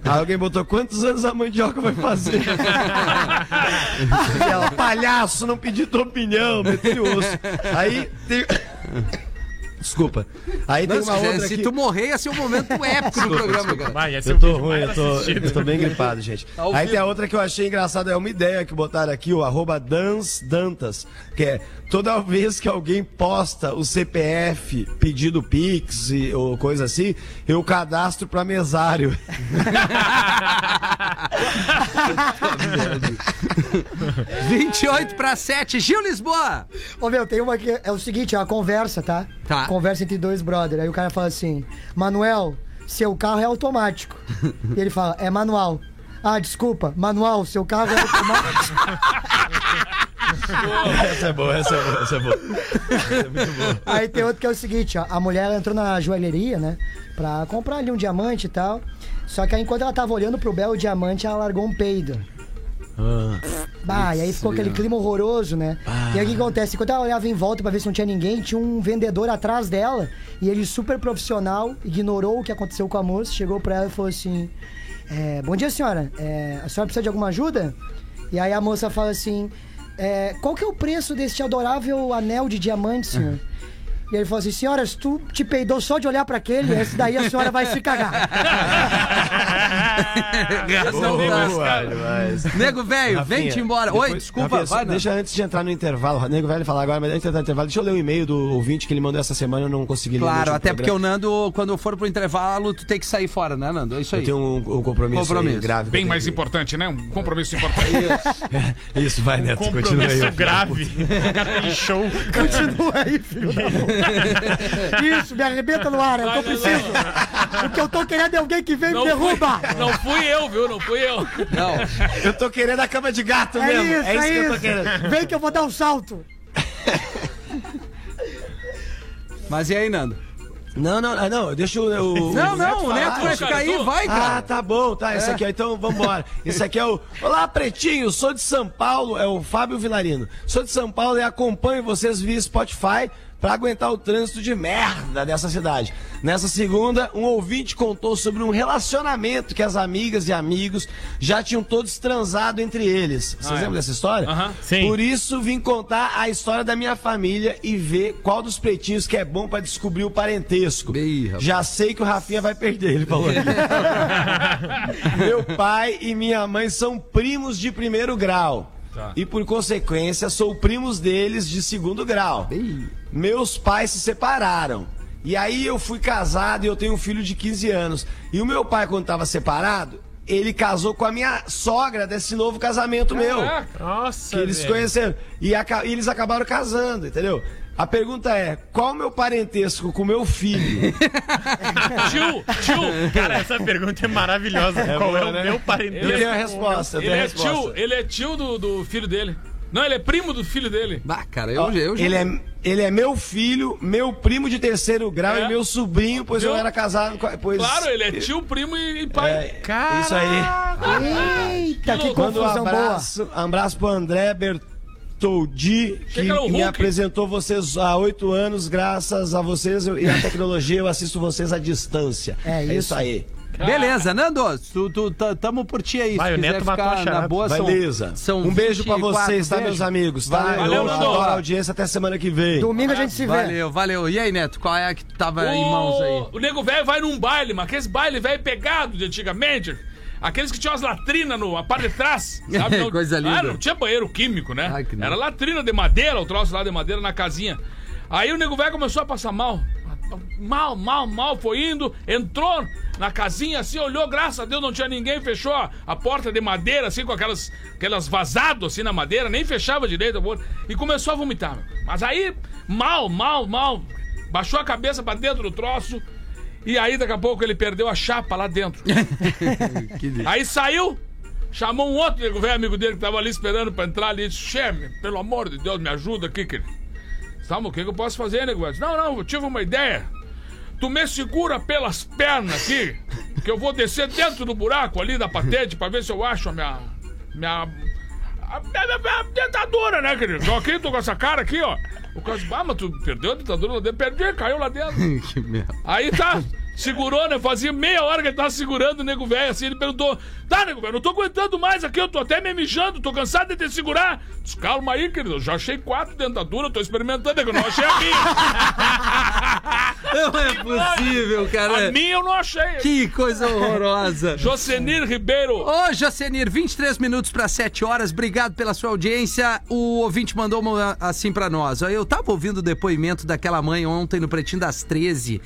Aí (laughs) alguém botou quantos anos a mandioca vai fazer? (laughs) E ela, palhaço, não pedi tua opinião, meteu osso. Aí tem. (laughs) Desculpa. Aí tem Não, uma se, outra se aqui. tu morrer, ia ser um momento épico no programa, cara. Vai, Eu tô ruim, eu tô, eu tô bem gripado, gente. Ao Aí tem a outra que eu achei engraçada, é uma ideia que botaram aqui, o arroba Dans Dantas, que é toda vez que alguém posta o CPF pedido Pix e, ou coisa assim, eu cadastro pra mesário. (laughs) (laughs) 28 para 7, Gil Lisboa. Ô, meu, tem uma que é o seguinte, é uma conversa, tá? Tá. Conversa entre dois brothers. Aí o cara fala assim, Manuel, seu carro é automático. (laughs) e ele fala, é manual. Ah, desculpa, manual, seu carro é automático. (laughs) essa é boa, essa é boa, essa é boa. Aí tem outro que é o seguinte, ó. A mulher entrou na joalheria, né? Pra comprar ali um diamante e tal. Só que aí enquanto ela tava olhando pro belo diamante, ela largou um peido. Bah, e aí ficou aquele clima horroroso, né? E aí o que acontece? Enquanto ela olhava em volta pra ver se não tinha ninguém, tinha um vendedor atrás dela. E ele, super profissional, ignorou o que aconteceu com a moça, chegou pra ela e falou assim: é, Bom dia, senhora. É, a senhora precisa de alguma ajuda? E aí a moça fala assim: é, Qual que é o preço deste adorável anel de diamante, senhor? E ele falou assim: Senhora, se tu te peidou só de olhar pra aquele, esse daí a senhora vai se cagar. Razão Boa. Nego velho, vem-te embora. Oi, depois- desculpa, Rafinha, vai. Deixa antes de entrar no intervalo, Nego vai falar agora, mas antes de entrar no intervalo, deixa eu ler o e-mail do ouvinte que ele mandou essa semana, eu não consegui ler. Claro, até porque o. Nando, quando for pro intervalo, tu tem que sair fora, né, Nando? É isso aí. Eu tenho um, um compromisso, Compromisso. aí grave. Bem que mais tenho. importante, né? Um compromisso importante. (laughs) Isso, vai, Neto, continua aí. Compromisso grave. O cara tem show. Continua aí, filho da puta. (laughs) Isso, me arrebenta no ar, é o que eu preciso. O que eu tô querendo é alguém que vem e me derruba. fui, não fui eu, viu? Não fui eu. Não. Eu tô querendo a cama de gato É mesmo. isso, é isso é que eu tô isso. querendo. Vem que eu vou dar um salto. (laughs) Mas e aí, Nando? Não, não, ah, não, deixa o. o Não, o não, o Neto falar. vai ficar aí, eu tô- vai, Ah, cara. tá bom, tá. Esse aqui, ó, então vambora. Esse aqui é o. Olá, Pretinho, sou de São Paulo, é o Fábio Vilarino. Sou de São Paulo e acompanho vocês via Spotify pra aguentar o trânsito de merda dessa cidade. Nessa segunda, um ouvinte contou sobre um relacionamento que as amigas e amigos já tinham todos transado entre eles. Vocês lembram dessa história? Aham. Sim. Por isso, vim contar a história da minha família e ver qual dos pretinhos que é bom pra descobrir o parentesco. Já sei que o Rafinha vai perder, ele falou. (laughs) Meu pai e minha mãe são primos de primeiro grau. Tá. E por consequência, sou primos deles de segundo grau. Meus pais se separaram. E aí eu fui casado e eu tenho um filho de 15 anos. E o meu pai, quando estava separado, ele casou com a minha sogra desse novo casamento meu. Caraca. Nossa, Que eles se velho. conheceram. E, aca- e eles acabaram casando, entendeu? A pergunta é: qual o meu parentesco com meu filho? (laughs) Tio, tio. Cara, essa pergunta é maravilhosa. Qual boa, é o né? meu Eu parentesco? tenho a resposta, eu Ele tenho a é resposta. tio, ele é tio do, do filho dele. Não, ele é primo do filho dele. Bah, cara, eu, eu já... Ele é, ele é meu filho, meu primo de terceiro grau É. e meu sobrinho, pois eu Viu? era casado com. Pois, Claro, ele é tio, primo e, e pai. É, isso aí. Eita, que um confusão boa. abraço, um abraço pro André Ber- Toldi, que me apresentou vocês há oito anos. Graças a vocês eu- e a tecnologia, eu assisto vocês à distância. É isso isso. aí. Beleza, Nando, tu, tu, tamo por ti aí. Vai, Se o quiser Neto matou a ficar na boa, são, Beleza. são um beijo pra 24 vocês, tá, meus amigos? Tá? Valeu, Valeu, Eu Nando. adoro a audiência até semana que vem. Domingo a gente se vê. Valeu, valeu. E aí, Neto, qual é que tu tava em mãos aí? O nego velho vai num baile, mas aqueles baile velho pegado de antigamente. Aqueles que tinham as latrinas no a parte de trás, sabe? (laughs) Não- Coisa linda. Ah, não tinha banheiro químico, né? Ai. Era latrina de madeira, o troço lá de madeira na casinha. Aí o nego velho começou a passar mal. Mal, mal, mal, foi indo, entrou na casinha assim, olhou, graças a Deus não tinha ninguém, fechou a, a porta de madeira, assim, com aquelas, aquelas vazados assim na madeira, nem fechava direito a porta, e começou a vomitar. Mas aí, mal, mal, mal, baixou a cabeça pra dentro do troço, e aí daqui a pouco ele perdeu a chapa lá dentro. (laughs) aí saiu, chamou um outro nego velho amigo dele que tava ali esperando pra entrar ali e disse: Chefe, pelo amor de Deus, me ajuda aqui, querido. Sabe o que, que eu posso fazer, nego velho? Não, não, eu tive uma ideia. Tu me segura pelas pernas aqui, que eu vou descer dentro do buraco ali da patente pra ver se eu acho a minha. minha. a minha, minha- minha dentadura, né, querido? Tô aqui, tô com essa cara aqui, ó. O disse, ah, mas tu perdeu a dentadura lá dentro? Perdi, caiu lá dentro. (laughs) que merda. Aí tá, segurou, né? Fazia meia hora que ele tava segurando o nego velho assim. Ele perguntou: Tá, nego velho, não tô aguentando mais aqui, eu tô até me mijando, tô cansado de te segurar. Diz, calma aí, querido, eu já achei quatro dentaduras, tô experimentando, eu não achei a minha. (laughs) Não é possível, cara. A minha eu não achei. Que coisa horrorosa. (laughs) Josenir Ribeiro. Ô, Jocenir, 23 minutos para 7 horas. Obrigado pela sua audiência. O ouvinte mandou uma assim para nós. Eu tava ouvindo o depoimento daquela mãe ontem no Pretinho das 13.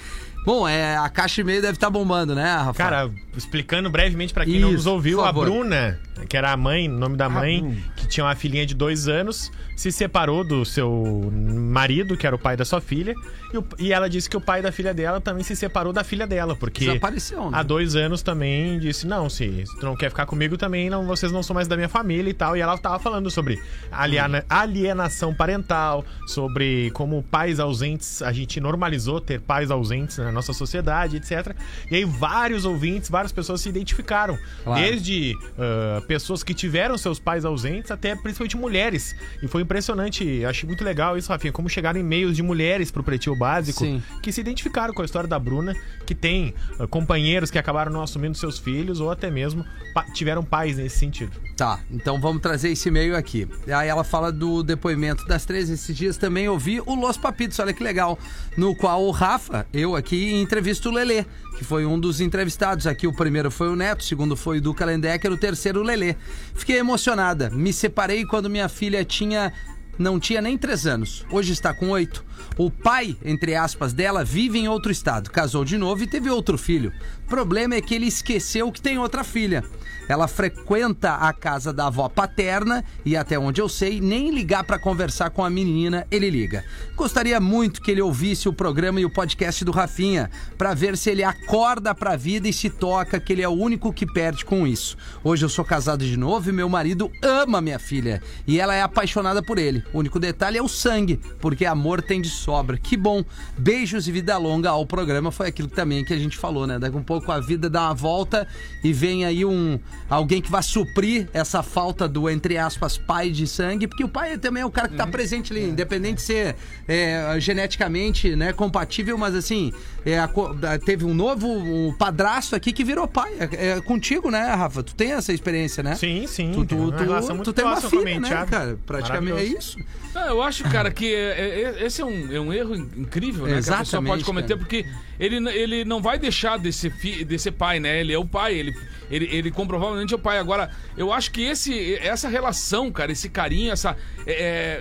Bom, é, a caixa e meio deve estar bombando, né, Rafa? Cara, explicando brevemente pra quem não Isso, nos ouviu, a. Bruna, que era a mãe, o nome da mãe, que tinha uma filhinha de dois anos, se separou do seu marido, que era o pai da sua filha, e, o- e ela disse que o pai da filha dela também se separou da filha dela, porque Desapareceu, né? há dois anos também disse, não, se tu não quer ficar comigo também, não, vocês não são mais da minha família e tal, e ela tava falando sobre aliena- alienação parental, sobre como pais ausentes, a gente normalizou ter pais ausentes na nossa sociedade, etc. E aí vários ouvintes, várias pessoas se identificaram. Claro. Desde ah, pessoas que tiveram seus pais ausentes até principalmente mulheres. E foi impressionante, achei muito legal isso, Rafinha, como chegaram e-mails de mulheres pro Pretinho Básico Sim. que se identificaram com a história da Bruna, que tem ah, companheiros que acabaram não assumindo seus filhos ou até mesmo pa- tiveram pais nesse sentido. Tá, então vamos trazer esse e-mail aqui. Aí ela fala do depoimento das 13 esses dias. Também ouvi o Los Papitos, olha que legal. No qual o Rafa, eu aqui, entrevisto o Lelê, que foi um dos entrevistados aqui. O primeiro foi o Neto, o segundo foi o Duca Lendecker, o terceiro o Lelê. Fiquei emocionada. Me separei quando minha filha tinha não tinha nem três anos. Hoje está com oito. O pai, entre aspas, dela vive em outro estado. Casou de novo e teve outro filho. O problema é que ele esqueceu que tem outra filha. Ela frequenta a casa da avó paterna e, até onde eu sei, nem ligar para conversar com a menina ele liga. Gostaria muito que ele ouvisse o programa e o podcast do Rafinha para ver se ele acorda para a vida e se toca que ele é o único que perde com isso. Hoje eu sou casado de novo e meu marido ama minha filha e ela é apaixonada por ele. O único detalhe é o sangue, porque amor tem de sobra. Que bom. Beijos e vida longa ao programa. Foi aquilo também que a gente falou, né? Daqui um pouco a vida dá uma volta e vem aí um alguém que vai suprir essa falta do entre aspas pai de sangue, porque o pai também é o cara que tá presente ali, independente de ser é, geneticamente, né, compatível, mas assim, é, a teve um novo um padrasto aqui que virou pai. É, é contigo, né, Rafa? Tu tem essa experiência, né? Sim, sim. Tu, tu, relação tu, muito tu tem uma filha, né, cara? Praticamente é isso. Ah, eu acho, cara, que é- é- esse é um, é um erro in- incrível, né? Que a pessoa Exatamente, pode cometer, cara. porque ele, ele não vai deixar de ser, fi, de ser pai, né? Ele é o pai, ele, ele, ele comprovavelmente é o pai. Agora, eu acho que esse, essa relação, cara, esse carinho, essa, é,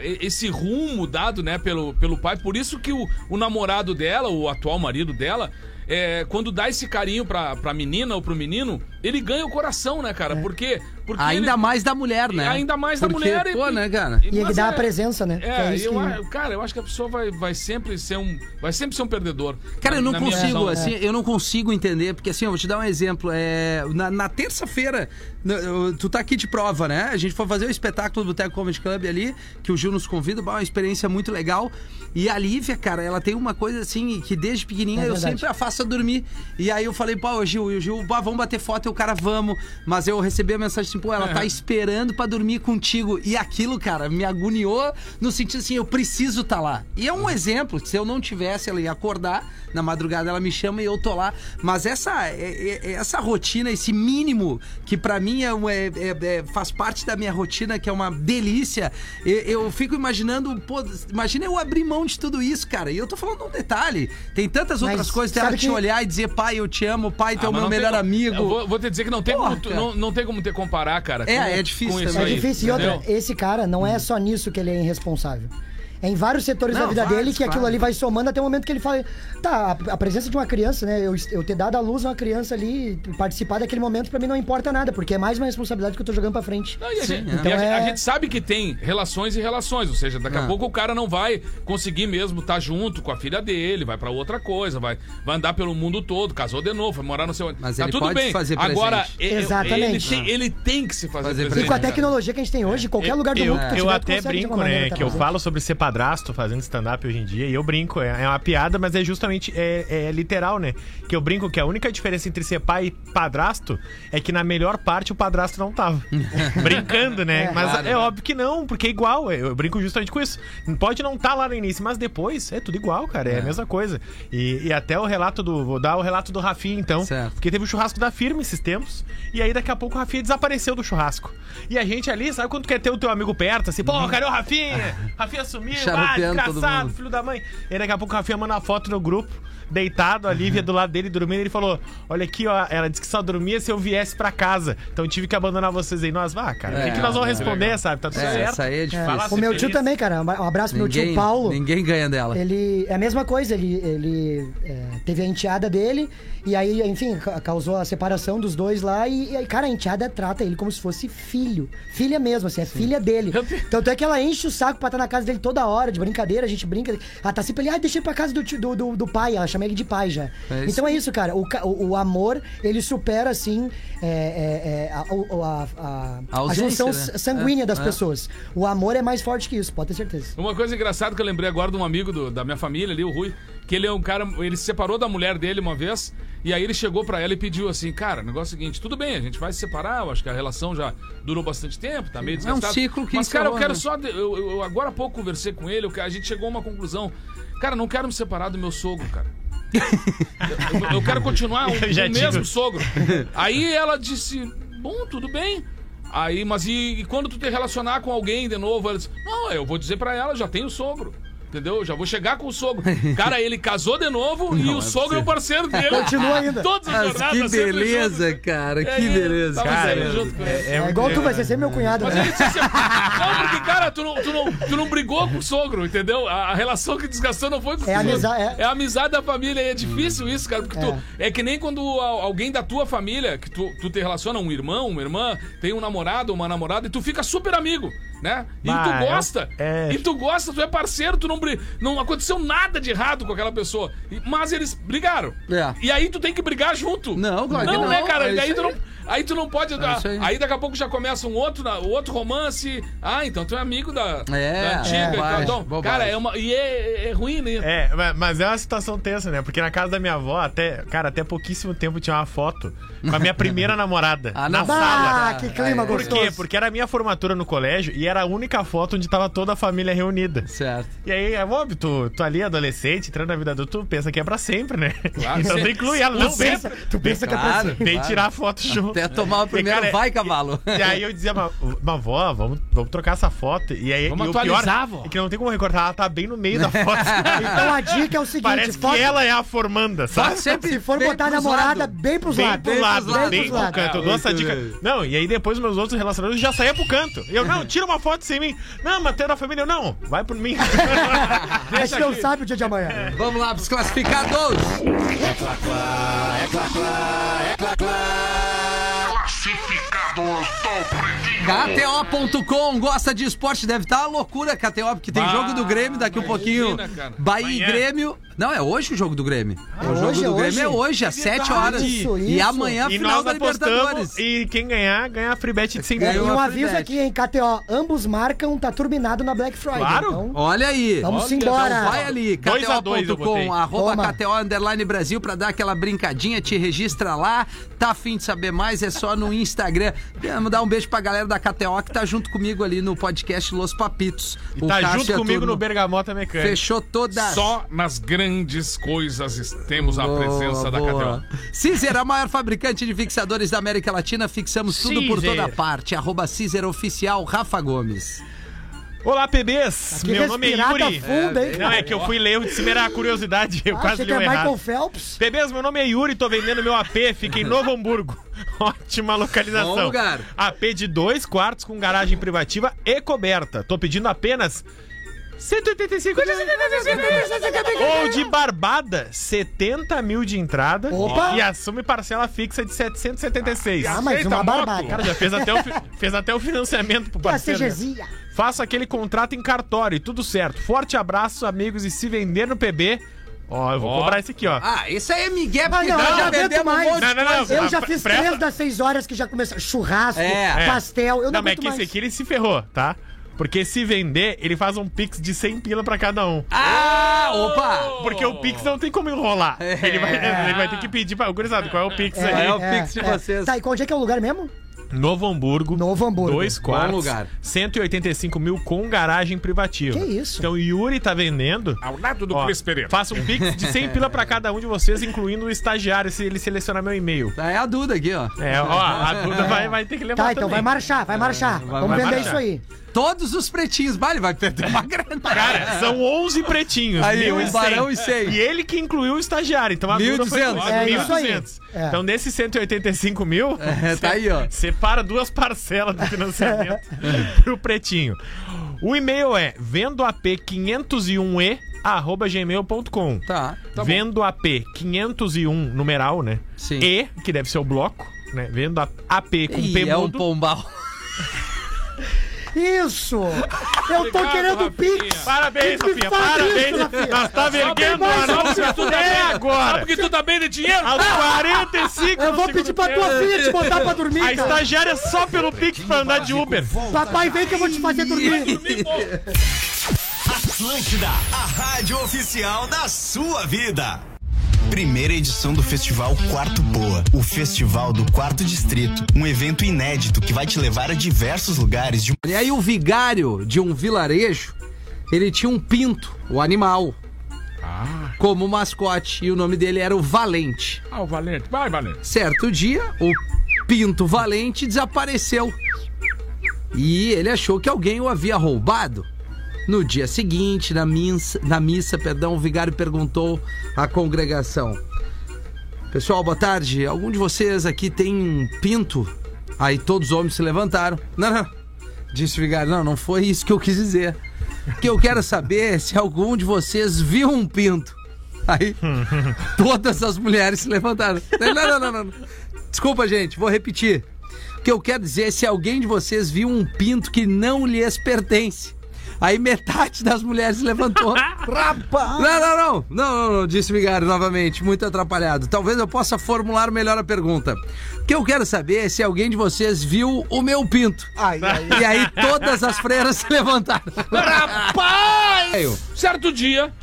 é, esse rumo dado, né, pelo, pelo pai, por isso que o, o namorado dela, o atual marido dela, é, quando dá esse carinho pra, pra menina ou pro menino, ele ganha o coração, né, cara? Quê? Porque Ainda ele- mais da mulher, né? Ainda mais da Porque, mulher. Pô, né, cara? E ele mas dá é- a presença, né? É, isso eu, que- a- cara, eu acho que a pessoa vai, vai sempre ser um. Vai sempre ser um perdedor. Cara, eu Na- não na minha consigo, visão. assim, eu não consigo entender, porque assim, eu vou te dar um exemplo. É, na, na terça-feira, eu- tu tá aqui de prova, né? A gente foi fazer o espetáculo do Boteco Comedy Club ali, que o Gil nos convida, uma experiência muito legal. E a Lívia, cara, ela tem uma coisa assim, que desde pequenininha É eu sempre a faço dormir. E aí eu falei, pô, Gil, e o Gil, bah, vamos bater foto, e o cara, vamos. Mas eu recebi a mensagem assim, pô, ela tá esperando pra dormir contigo. E aquilo, cara, me agoniou no sentido assim, eu preciso estar lá. E é um exemplo, se eu não tivesse, ela ia acordar, na madrugada ela me chama e eu tô lá. Mas essa, é- é- essa rotina, esse mínimo, que pra mim é, é- é- é- faz parte da minha rotina, que é uma delícia, eu, eu fico imaginando, pô, imagina eu abrir mão de tudo isso, cara. E eu tô falando um detalhe. Tem tantas Mas outras coisas, dela sabe te que- olhar e dizer, pai, eu te amo, pai, tu é Ah, o mas meu tem melhor como- amigo. Eu vou, vou te dizer que não tem, Porra, como, tu- não, não tem como te comparar, cara. É, com- é difícil com. É aí, difícil. E outra, entendeu? esse cara não é só nisso que ele é irresponsável. É em vários setores Não, da vida vários, dele que aquilo ali vai somando até o momento que ele fala. Tá, a, a presença de uma criança, né? Eu, eu ter dado à luz uma criança ali, participar daquele momento, pra mim não importa nada, porque é mais uma responsabilidade que eu tô jogando pra frente. Não, e a, Sim, gente, é. a Então é- a gente sabe que tem relações e relações, ou seja, daqui Ah. a pouco o cara não vai conseguir mesmo estar junto com a filha dele, vai pra outra coisa, vai, vai andar pelo mundo todo, casou de novo, vai morar no seu. Mas tá ele tudo pode bem. fazer Agora, presente. Exatamente. Ele tem, ele tem que se fazer, Fazer presente. E com a tecnologia que a gente tem hoje, qualquer lugar do eu, mundo que tu eu tiver, tu até brinco, né? tá Que eu falo sobre ser padrasto fazendo stand-up hoje em dia. E eu brinco, é, é uma piada, mas é justamente é, é literal, né? Que eu brinco que a única diferença entre ser pai e padrasto é que na melhor parte o padrasto não tava. (laughs) Brincando, né? É, mas claro, é né? óbvio que não, porque é igual. Eu, eu brinco justamente com isso. Pode não estar lá no início, mas depois é tudo igual, cara. É, a mesma coisa. E, e até o relato do. Vou dar o relato do Rafinha, então. Certo. Porque teve o churrasco da firma esses tempos. E aí daqui a pouco o Rafinha desapareceu do churrasco. E a gente ali, sabe quando quer ter o teu amigo perto? Assim, pô, cadê o Rafinha? Rafinha sumiu, ah, Charuteando todo mundo. filho da mãe. E daqui a pouco o Rafinha manda uma foto no grupo, deitado, a Lívia do lado dele dormindo. Ele falou: Olha aqui, ó, ela disse que só dormia se eu viesse pra casa. Então tive que abandonar vocês aí. Nós, vá, cara, o que, É, que nós vamos é responder, sabe? Tá tudo É, certo. essa aí é difícil. Fala O meu ser tio feliz. também, cara. Um abraço pro meu Ninguém, tio Paulo. ninguém ganha dela. Ele é a mesma coisa, ele, ele é, teve a enteada dele e aí, enfim, ca- causou a separação dos dois lá e, e cara, a enteada trata ele como se fosse filho. Filha mesmo, assim, é filha dele. Tanto é que ela enche o saco pra estar na casa dele toda hora, de brincadeira, a gente brinca. Ela tá sempre ali, ah, deixa eu ir pra casa do, tio- do, do, do pai, ela chama ele de pai já. É então é isso, cara, o, o, o amor, ele supera, assim, é, é, é, a, a, a, A junção né? sanguínea É, das é. pessoas. O amor é mais forte que isso, pode ter certeza. Uma coisa engraçada que eu lembrei agora de um amigo do- da minha família ali, o Rui, que ele é um cara, ele se separou da mulher dele uma vez, e aí ele chegou pra ela e pediu assim, cara, o negócio é o seguinte, tudo bem, a gente vai se separar, eu acho que a relação já durou bastante tempo, tá meio É um desgastado. ciclo que Mas, cara, eu quero né? só, de- eu, eu- eu agora há pouco conversei com ele, eu- a gente chegou a uma conclusão. Cara, não quero me separar do meu sogro, cara. Eu, eu- quero continuar (laughs) o, o mesmo sogro. Aí ela disse: Bom, tudo bem. Aí, mas e, e quando tu te relacionar com alguém de novo? Ela disse: Não, eu vou dizer pra ela, já tenho sogro. Entendeu? Eu Já vou chegar com o sogro. (laughs) Cara, ele casou de novo e o sogro é o parceiro dele. Continua (laughs) ainda. Todas as Mas jornadas. que beleza, cara, E que beleza. Cara, junto com ele. É, igual tu, vai ser meu cunhado, Mas né? ele assim, (laughs) não, porque, cara, tu não, tu, não, tu não brigou com o sogro, entendeu? A, a relação que desgastou não foi com o É sogro. amizade, é. É a amizade da família. E é difícil isso, cara. Porque tu. É que nem quando alguém da tua família, que tu, tu te relaciona, um irmão, uma irmã, tem um namorado, uma namorada, e tu fica super amigo, né? E Bah, tu é- gosta. é. E tu gosta, tu é parceiro, tu não bri... Não aconteceu nada de errado com aquela pessoa. Mas eles brigaram. É. E aí tu tem que brigar junto. Não, claro que não. não. né, cara? É E aí tu não. Aí. Tu não pode. É aí. aí daqui a pouco já começa um outro, outro romance. Ah, então tu é amigo da, É, da antiga. é, e tal. bobagem, Então, bobagem. cara, é uma. E é, é ruim, né? É, ma- mas é uma situação tensa, né? Porque na casa da minha avó, até, cara, até pouquíssimo tempo tinha uma foto com a minha primeira (laughs) namorada Ah, na sala. Ah, que clima É. Por gostoso. quê? Porque era a minha formatura no colégio e era a única foto onde tava toda a família reunida. Certo. E aí, é óbvio, tu, tu ali, adolescente, entrando na vida adulta, tu pensa que é pra sempre, né? Claro, (laughs) então tu sempre. inclui ela, não vem. pensa, tu pensa que é pra Claro. ser. Vem Claro. tirar a foto junto. (laughs) Até tomar o E, primeiro cara, vai, cavalo. E aí eu dizia, mas, vó, vamos, vamos trocar essa foto. E aí, Vamos e o atualizar, pior vó. é que não tem como recortar, ela tá bem no meio da (laughs) foto. Então a dica é o seguinte: Parece foto- que ela é a formanda, sabe? sempre se for bem botar a namorada, lados. bem pros Bem lados. pro lado, bem pros pro lados. canto. Eu dou essa dica. bem. Não, e aí depois meus outros relacionados já saía pro canto. E eu, não, tira uma foto sem mim. Não, mas tem da família. Eu, não, vai por mim. (laughs) A gente não sabe o dia de amanhã. Vamos lá pros classificados. KTO.com gosta de esporte, deve estar uma loucura KTO, porque tem Bah, jogo do Grêmio daqui a um pouquinho. imagina, cara. Bahia e. Grêmio. Não, é hoje o jogo do Grêmio. o jogo hoje, do é Grêmio é hoje. às 7 horas. Isso, E isso. amanhã, e final nós da. Libertadores. E quem ganhar, ganha a free bet de 100 E Ganhou mil. um a aviso aqui, hein, KTO. Ambos marcam, tá turbinado na Black Friday. Claro. Então, Olha aí. vamos Olha, embora. Então vai ali. KTO.com, arroba Toma. KTO Underline Brasil pra dar aquela brincadinha, te registra lá. Tá afim de saber mais? É só no Instagram. Vamos dar um beijo pra galera da KTO que tá junto comigo ali no podcast Los Papitos. E tá Cássio junto e comigo no Bergamota Mecânica. Fechou todas. Só nas grandes coisas temos a presença da KTO. Cizer, a maior fabricante de fixadores da América Latina, fixamos tudo por Cizer. toda parte. Arroba Cizer Oficial, Rafa Gomes. Olá, PBs. Que Meu nome é Yuri. funda, hein? Não, é que eu fui ler, de cima era a curiosidade, eu Ah, quase achei li que é Michael. Phelps. PBs, meu nome é Yuri, tô vendendo meu AP, fica em Novo Hamburgo. (laughs) Ótima localização. Bom lugar. AP de dois quartos com garagem privativa e coberta. Tô pedindo apenas 185 Ou de Barbada, 70 mil de entrada. Opa! E assume parcela fixa de 776. Ah, mas Aceita uma barbada. Cara, já fez até o, fez até o financiamento pro parceiro. né? Faça aquele contrato em cartório e tudo certo. Forte abraço, amigos, e se vender no PB. Ó, eu vou Ó. cobrar esse aqui, ó. Ah, isso aí é Miguel, Mas porque não, eu nós já já um mais. de Não, não, não. Eu já Ah, fiz presta- três das seis horas que já começou. Churrasco, É. pastel. Eu não, Não, mas é que mais. esse aqui ele se ferrou, tá? Porque se vender, ele faz um pix de 100 pila pra cada um. Ah, opa! Porque o pix não tem como enrolar. Ele, vai, ele vai ter que pedir pra. Gurizada, qual é o pix É, aí? é o pix de vocês. Tá, e onde é que é o lugar mesmo? Novo Hamburgo. Novo Hamburgo. Dois Bom quartos. lugar. 185 mil com garagem privativa. Que isso? Então o Yuri tá vendendo. Ao lado do Ó, Cris Pereira. faça um pix de 100 pila pra cada um de vocês, incluindo o estagiário, se ele selecionar meu e-mail. É a Duda aqui, ó. É, ó, a Duda vai, vai ter que levar Tá, então vai marchar, vai marchar. vai Vamos vender marchar. isso aí. Todos os pretinhos. Vai, ele vai perder uma grana. Cara, são 11 pretinhos. Aí, um 1.100. barão e cem. E ele que incluiu o estagiário. Então a Duda foi 1.200. quase É isso aí. 1.200. É. Então desses 185 mil, (laughs) É, tá aí, ó. separa duas parcelas do financiamento (laughs) pro pretinho. O e-mail é vendoap501e arroba gmail.com Tá. Vendo AP 501 numeral, né? Sim. E, que deve ser o bloco, né? Vendo a- AP com P Ih, é um mudo. pombal. (laughs) Isso! Eu tô Obrigado, querendo Rafinha. Pix! Parabéns, Rafinha, parabéns. Nós tá verguendo a nossa que tu Sabe agora. que tu tá bem de dinheiro? Aos 45 Eu vou pedir pra tua filha te botar pra dormir, A cara. estagiária só pelo Pix pra andar de Uber. Papai, vem que eu vou te fazer dormir. Atlântida, a rádio oficial da sua vida. Primeira edição do Festival Quarto Boa, o Festival do Quarto Distrito, um evento inédito que vai te levar a diversos lugares de E aí o vigário de um vilarejo, ele tinha um pinto, o animal, como mascote. E o nome dele era o Valente. Ah, o Valente. Vai, Valente. Certo dia, o pinto Valente desapareceu. E ele achou que alguém o havia roubado. No dia seguinte, na missa, na missa, perdão, o vigário perguntou à congregação: Pessoal, boa tarde. Algum de vocês aqui tem um pinto? Aí todos os homens se levantaram. Não, não. Disse o vigário: Não, não foi isso que eu quis dizer. O que eu quero saber é se algum de vocês viu um pinto. Aí (laughs) todas as mulheres se levantaram. Não, não, não, não. não. Desculpa, gente, vou repetir. O que eu quero dizer é se alguém de vocês viu um pinto que não lhes pertence. Aí metade das mulheres se levantou. (laughs) Rapaz! Não, não, não, não, não, não, disse o vigário novamente, muito atrapalhado. Talvez eu possa formular melhor a pergunta. O que eu quero saber é se alguém de vocês viu o meu pinto. Ai, ai, E aí todas as freiras se levantaram. Rapaz! Certo dia,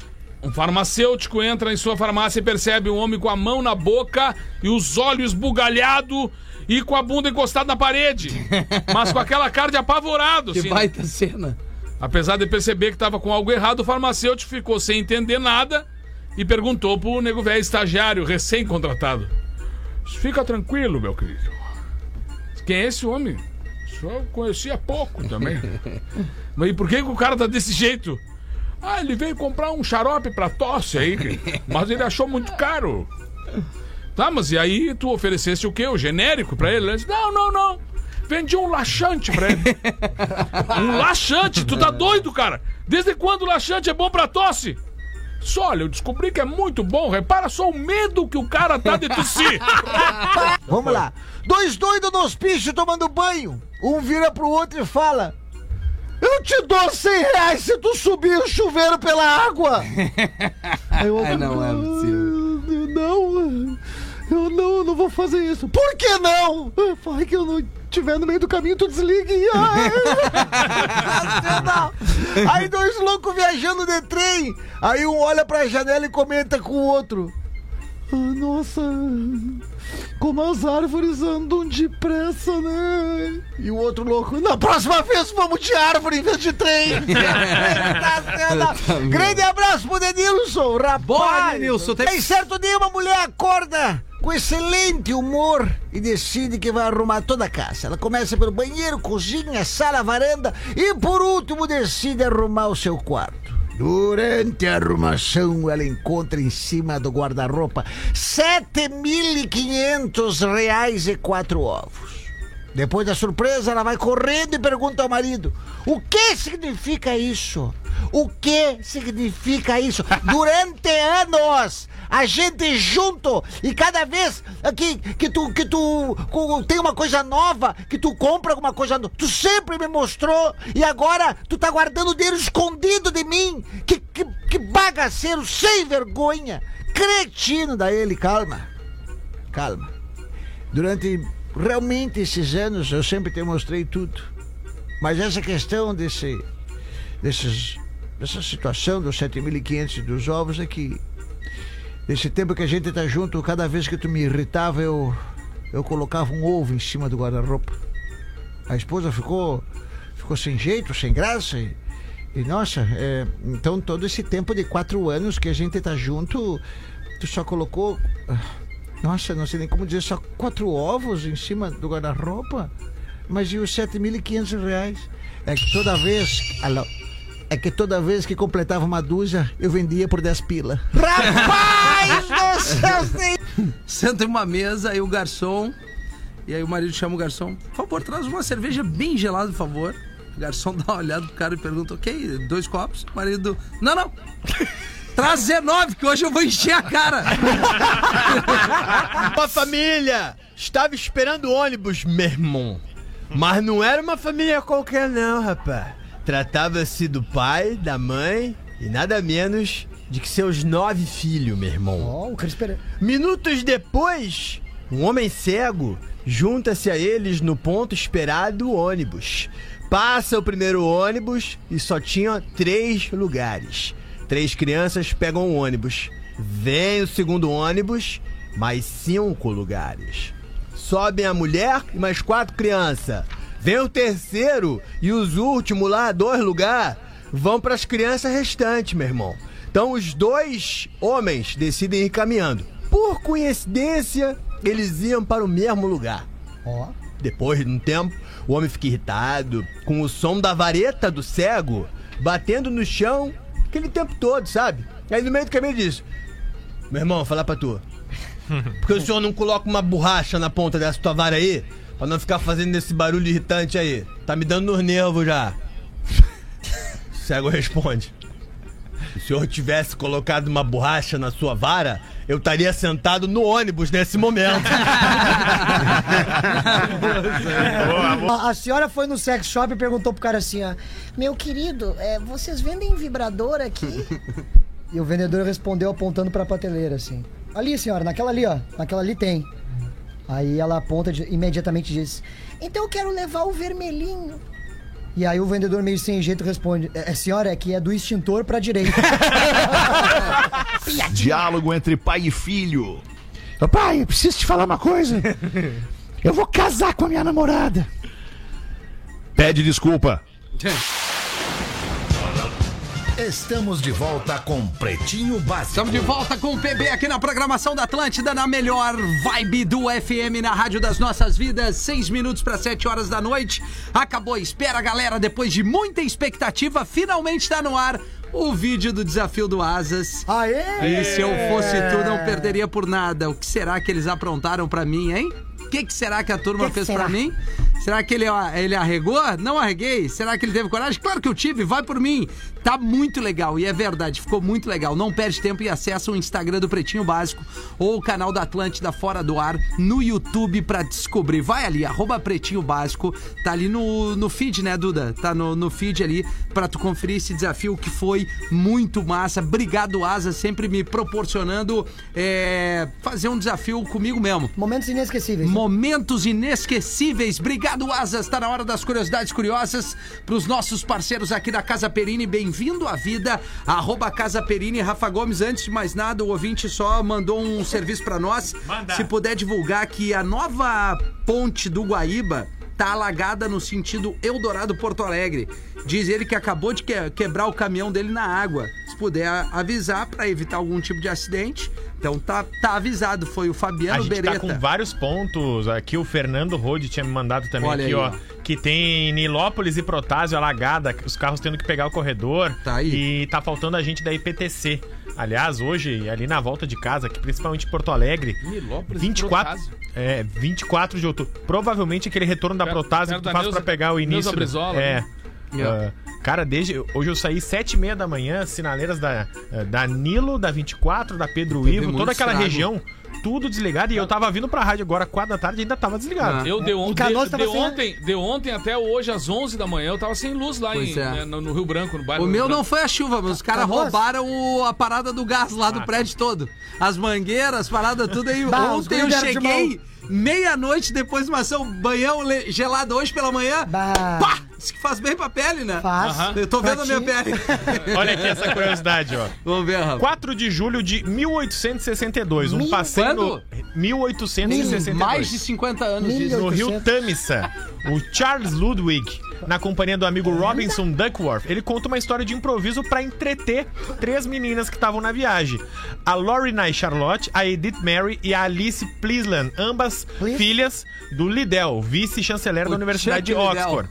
um farmacêutico entra em sua farmácia e percebe um homem com a mão na boca e os olhos bugalhados e com a bunda encostada na parede. (laughs) Mas com aquela cara de apavorado, Que assim. né? baita cena. Apesar de perceber que estava com algo errado, o farmacêutico ficou sem entender nada e perguntou pro nego velho estagiário, recém-contratado. Fica tranquilo, meu querido. Quem é esse homem? Só conhecia pouco também. Mas (laughs) e por que, que o cara tá desse jeito? Ah, ele veio comprar um xarope pra tosse aí, mas ele achou muito caro. Tá, mas e aí tu oferecesse o quê? O genérico pra ele? Ele disse, não, não, não. Vendi um laxante pra ele. (laughs) Um laxante? Tu tá doido, cara? Desde quando o laxante é bom pra tosse? Só, olha, eu descobri que é muito bom. Repara só o medo que o cara tá de tossir. (laughs) Vamos lá. Dois doidos no hospício tomando banho. Um vira pro outro e fala: Eu te dou 100 reais se tu subir o chuveiro pela água. (laughs) Aí o outro, É, não é possível. Não, eu não, eu não vou fazer isso. Por que não? Vai que eu não estiver no meio do caminho, tu desligue. Ai. (laughs) Aí dois loucos viajando de trem. Aí um olha pra janela e comenta com o outro. "Ah, nossa, como as árvores andam depressa, né? E o outro louco, na próxima vez vamos de árvore em vez de trem. (laughs) Tá certo. Grande abraço pro Denilson, rapaz. Boa, Denilson, tem- Tem certo dia uma mulher acorda com excelente humor e decide que vai arrumar toda a casa. Ela começa pelo banheiro, cozinha, sala, varanda e por último decide arrumar o seu quarto. Durante a arrumação, ela encontra em cima do guarda-roupa 7.500 reais e quatro ovos. Depois da surpresa, ela vai correndo e pergunta ao marido: O que significa isso? O que significa isso? Durante anos, a gente junto e cada vez que, que tu que tu tem uma coisa nova, que tu compra alguma coisa nova, tu sempre me mostrou e agora tu tá guardando dinheiro escondido de mim. Que, que, que bagaceiro sem vergonha. Cretino da ele, calma. Calma. Durante realmente esses anos eu sempre te mostrei tudo. Mas essa questão desse, desses, dessa situação dos 7.500 dos ovos é que nesse tempo que a gente tá junto, cada vez que tu me irritava, eu, eu colocava um ovo em cima do guarda-roupa. A esposa ficou, ficou sem jeito, sem graça. E, e, nossa, é, então todo esse tempo de quatro anos que a gente tá junto, tu só colocou. Nossa, não sei nem como dizer, só quatro ovos em cima do guarda-roupa? Mas e os 7.500 reais? É que toda vez. Alô? É que toda vez que completava uma dúzia, eu vendia por 10 pila. Rapaz (laughs) do céu! sim. Senta em uma mesa, aí o garçom. E aí o marido chama o garçom. Por favor, traz uma cerveja bem gelada, por favor. O garçom dá uma olhada pro cara e pergunta: Ok, dois copos. O marido. Não, não! Traz 19, que hoje eu vou encher a cara. (laughs) Uma família estava esperando o ônibus, meu irmão. Mas não era uma família qualquer, não, rapaz. Tratava-se do pai, da mãe e nada menos de que seus nove filhos, meu irmão. Ó, o Cris Pereira. Minutos depois, um homem cego junta-se a eles no ponto esperado do ônibus. Passa o primeiro ônibus e só tinha três lugares. Três crianças pegam o ônibus. Vem o segundo ônibus, mais cinco lugares. Sobem a mulher e mais quatro crianças. Vem o terceiro e os últimos lá, dois lugares, vão para as crianças restantes, meu irmão. Então os dois homens decidem ir caminhando. Por coincidência, eles iam para o mesmo lugar. Ó. Depois de um tempo, o homem fica irritado com o som da vareta do cego batendo no chão aquele tempo todo, sabe? Aí no meio do caminho diz: Meu irmão, vou falar pra tu. (laughs) Por que o senhor não coloca uma borracha na ponta dessa tua vara aí? Pra não ficar fazendo esse barulho irritante aí. Tá me dando nos nervos já. (laughs) O cego responde. Se o senhor tivesse colocado uma borracha na sua vara, eu estaria sentado no ônibus nesse momento. (laughs) A, a senhora foi no sex shop e perguntou pro cara assim, ó. Meu querido, é, vocês vendem vibrador aqui? (laughs) e o vendedor respondeu apontando pra prateleira, assim. Ali, senhora, naquela ali, ó. Naquela ali tem. Aí ela aponta de- imediatamente diz: Então eu quero levar o vermelhinho. E aí o vendedor meio sem jeito responde: É, senhora, é que é do extintor pra direita. (laughs) Diálogo entre pai e filho. Ô, pai, eu preciso te falar uma coisa. Eu vou casar com a minha namorada. Pede desculpa. (laughs) Estamos de volta com Pretinho Básico. Estamos de volta com o PB aqui na programação da Atlântida, na melhor vibe do FM, na Rádio das Nossas Vidas. Seis minutos para sete horas da noite. Acabou a espera, galera. Depois de muita expectativa, finalmente está no ar o vídeo do desafio do Asas. Aê! E se eu fosse tu, não perderia por nada. O que será que eles aprontaram pra mim, hein? O que, que será que a turma Que fez pra mim? Será que ele, ele arregou? Não arreguei? Será que ele teve coragem? Claro que eu tive, vai por mim. Tá muito legal, e é verdade, ficou muito legal. Não perde tempo e acessa o Instagram do Pretinho Básico ou o canal da Atlântida Fora do Ar no YouTube pra descobrir. Vai ali, arroba Pretinho Básico, tá ali no, no feed, né, Duda? Tá no, no feed ali pra tu conferir esse desafio que foi muito massa. Obrigado, Asa, sempre me proporcionando é, fazer um desafio comigo mesmo. Momentos inesquecíveis. Momentos inesquecíveis. Obrigado, Asas. Está na hora das curiosidades curiosas para os nossos parceiros aqui da Casa Perini. Bem-vindo à vida. Arroba Casa Perini, Rafa Gomes. Antes de mais nada, o ouvinte só mandou um serviço pra nós. Manda. Se puder divulgar que a nova ponte do Guaíba tá alagada no sentido Eldorado Porto Alegre. Diz ele que acabou de que- quebrar o caminhão dele na água. Se puder a- avisar pra evitar algum tipo de acidente. Então tá, tá avisado. Foi o A Fabiano gente Beretta. tá com vários pontos. Aqui o Fernando Rode tinha me mandado também Olha aqui, aí, ó. ó. Que tem Nilópolis e Protásio alagada, os carros tendo que pegar o corredor. Tá aí. E tá faltando a gente da IPTC. Aliás, hoje, ali na volta de casa, aqui, principalmente em Porto Alegre, Nilópolis e 24, Protásio. é, 24 de outubro. Provavelmente aquele retorno da perto que tu faz pra pegar o início. Brizola, é. né? Ah, cara, desde. Hoje eu saí sete e meia da manhã, sinaleiras da, eh, da Nilo, da 24, da Pedro Teve Ivo, toda aquela estrago. região, tudo desligado. E eu tava vindo pra rádio agora, 4 da tarde, e ainda tava desligado. Ah. Eu de, on- Em Canoas de, de sem- ontem, de ontem até hoje, às 11 da manhã, eu tava sem luz lá em, é. né, no, no Rio Branco, no bairro O meu não foi a chuva, mas os caras roubaram o- a parada do gás lá do prédio todo. As mangueiras, as paradas, tudo aí. (laughs) Bah, Ontem eu de cheguei meia-noite depois de uma ação, banhão gelado hoje pela manhã. Bah. Pá! Isso que faz bem pra pele, né? Faz. Aham. Eu tô vendo a minha pele. (laughs) Olha aqui essa curiosidade, ó. Vamos ver, Rafa. 4 de julho de 1862, um Mil- passeio no... quando? 1862. Mais de 50 anos Mil- isso. no Rio 800. Tamisa, o Charles Ludwig, na companhia do amigo Robinson Duckworth, ele conta uma história de improviso pra entreter três meninas que estavam na viagem. A Lorena Charlotte, a Edith Mary e a Alice Pleasland, ambas Please? filhas do Liddell, vice-chanceler da Universidade de. Oxford.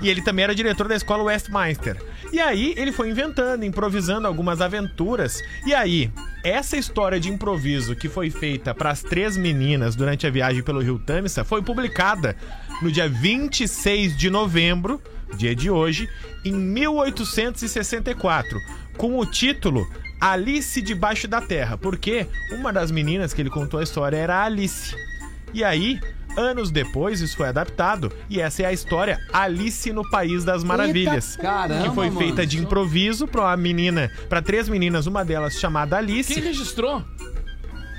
E ele também era diretor da escola Westminster. E aí ele foi inventando, improvisando algumas aventuras. E aí, essa história de improviso que foi feita para as três meninas durante a viagem pelo Rio Tamisa foi publicada no dia 26 de novembro, dia de hoje, em 1864, com o título Alice debaixo da Terra, porque uma das meninas que ele contou a história era a Alice. E aí, anos depois, isso foi adaptado. E essa é a história Alice no País das Maravilhas. Caramba, que foi mano. feita de improviso pra uma menina, para três meninas, uma delas chamada Alice. Quem registrou?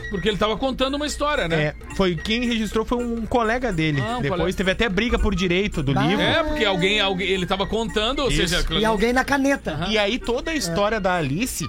Porque ele tava contando uma história, né? É, foi quem registrou foi um colega dele. Ah, um Depois colega. teve até briga por direito do Bah. livro. É, porque alguém, alguém ele tava contando, ou Isso. seja, E alguém na caneta. E aí toda a história da Alice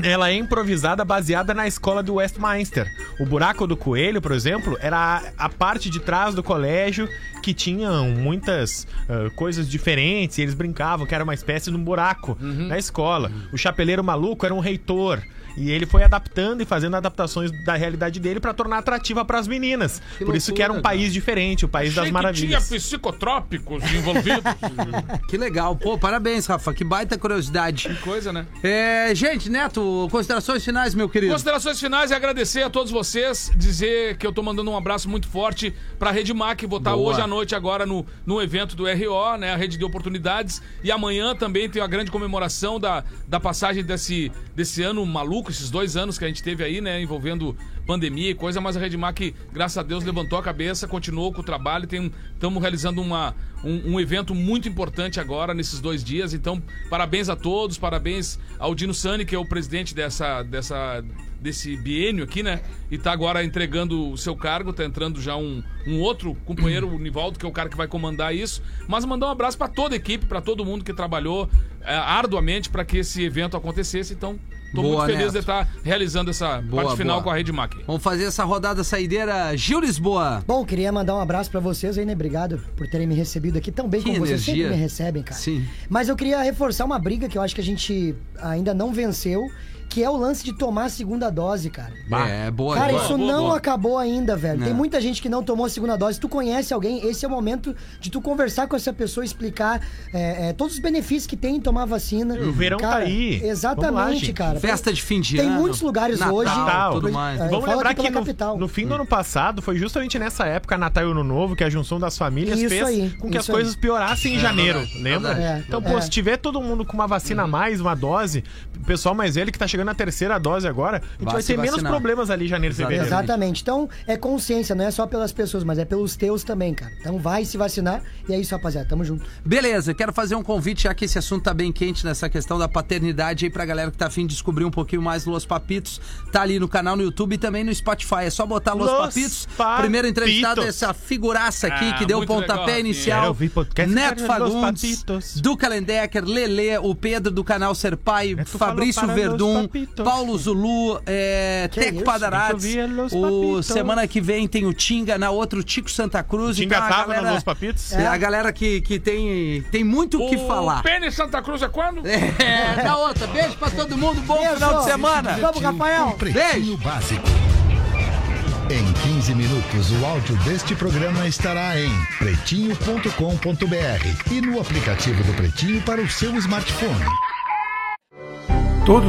ela é improvisada baseada na escola do Westminster. O buraco do coelho, por exemplo, era a, a parte de trás do colégio que tinham muitas ah, coisas diferentes. E eles brincavam que era uma espécie de um buraco Uhum. na escola. O chapeleiro maluco era um reitor. E ele foi adaptando e fazendo adaptações da realidade dele pra tornar atrativa pras meninas. Que Por isso que era um loucura, país diferente, o país Achei das que maravilhas. tinha psicotrópicos envolvidos. (laughs) Que legal. Pô, parabéns, Rafa. Que baita curiosidade. Coisa, né? É, gente, Neto, considerações finais, meu querido. Considerações finais e agradecer a todos vocês, dizer que eu tô mandando um abraço muito forte pra Rede Mac, vou estar Boa. hoje à noite agora no, no evento do RO, né, a Rede de Oportunidades, e amanhã também tem a grande comemoração da, da passagem desse, desse ano maluco, esses dois anos que a gente teve aí, né, envolvendo pandemia e coisa, mas a Rede Mac, graças a Deus, levantou a cabeça, continuou com o trabalho, estamos realizando uma, um, um evento muito importante agora, nesses dois dias, então parabéns a todos, parabéns ao Dino Sani, que é o presidente dessa, dessa, desse biênio aqui, né? E tá agora entregando o seu cargo, tá entrando já um, um outro companheiro, o Nivaldo, que é o cara que vai comandar isso. Mas mandar um abraço pra toda a equipe, pra todo mundo que trabalhou é, arduamente para que esse evento acontecesse. Então, tô Boa, muito feliz Neto. de estar realizando essa Boa, parte final boa. com a Rede Mac. Vamos fazer essa rodada saideira. Gil Lisboa. Bom, queria mandar um abraço pra vocês aí, né? Obrigado por terem me recebido aqui tão bem Que como vocês energia. sempre me recebem, cara. Sim. Mas eu queria reforçar uma briga que eu acho que a gente ainda não venceu, que é o lance de tomar a segunda dose, cara. É, boa. Cara, boa. isso boa, não boa. acabou ainda, velho. Não. Tem muita gente que não tomou a segunda dose. Tu conhece alguém, esse é o momento de tu conversar com essa pessoa, explicar é, é, todos os benefícios que tem em tomar vacina. O verão tá cara, aí. Vamos lá, Exatamente, gente. cara. Festa de fim de Tem ano. muitos lugares Natal, hoje. Natal, tudo mais. é, eu Vamos falo lembrar aqui que no, no fim do ano passado foi justamente nessa época, Natal e Ano Novo, que a junção das famílias Isso fez aí, com que as isso coisas piorassem em janeiro, verdade, lembra? verdade. Então, É, pô, é. se tiver todo mundo com uma vacina a mais, uma dose, o pessoal mais velho que tá chegando chegando na terceira dose agora, a gente Vai vai, ter menos vacinar. problemas ali em janeiro, fevereiro. Exatamente. Então, é consciência, não é só pelas pessoas, mas é pelos teus também, cara. Então vai se vacinar e é isso, rapaziada. Tamo junto. Beleza, quero fazer um convite, já que esse assunto tá bem quente nessa questão da paternidade aí pra galera que tá afim de descobrir um pouquinho mais Los Papitos. Tá ali no canal no YouTube e também no Spotify. É só botar Los, Los Papitos. Papitos. Primeiro entrevistado é essa figuraça aqui Ah, que deu o pontapé legal, inicial. Ouvir podcast Neto Fagundes, Papitos. do Calendecker, Lele, o Pedro do canal Ser Pai, Fabrício Verdun, Papitos. Paulo Zulu, é, Teco Los O semana que vem tem o Tinga, na outra o Tico Santa Cruz. Tinga então a tava galera- no Los Papitos? é, a galera que, que tem, tem muito o que falar. Pênis Santa Cruz é quando? É, na outra. Beijo pra todo mundo. Bom Beijo. final de semana. Vamos, Rafael. Pretinho Básico. Em 15 minutos, o áudio deste programa estará em pretinho.com.br e no aplicativo do Pretinho para o seu smartphone. Todos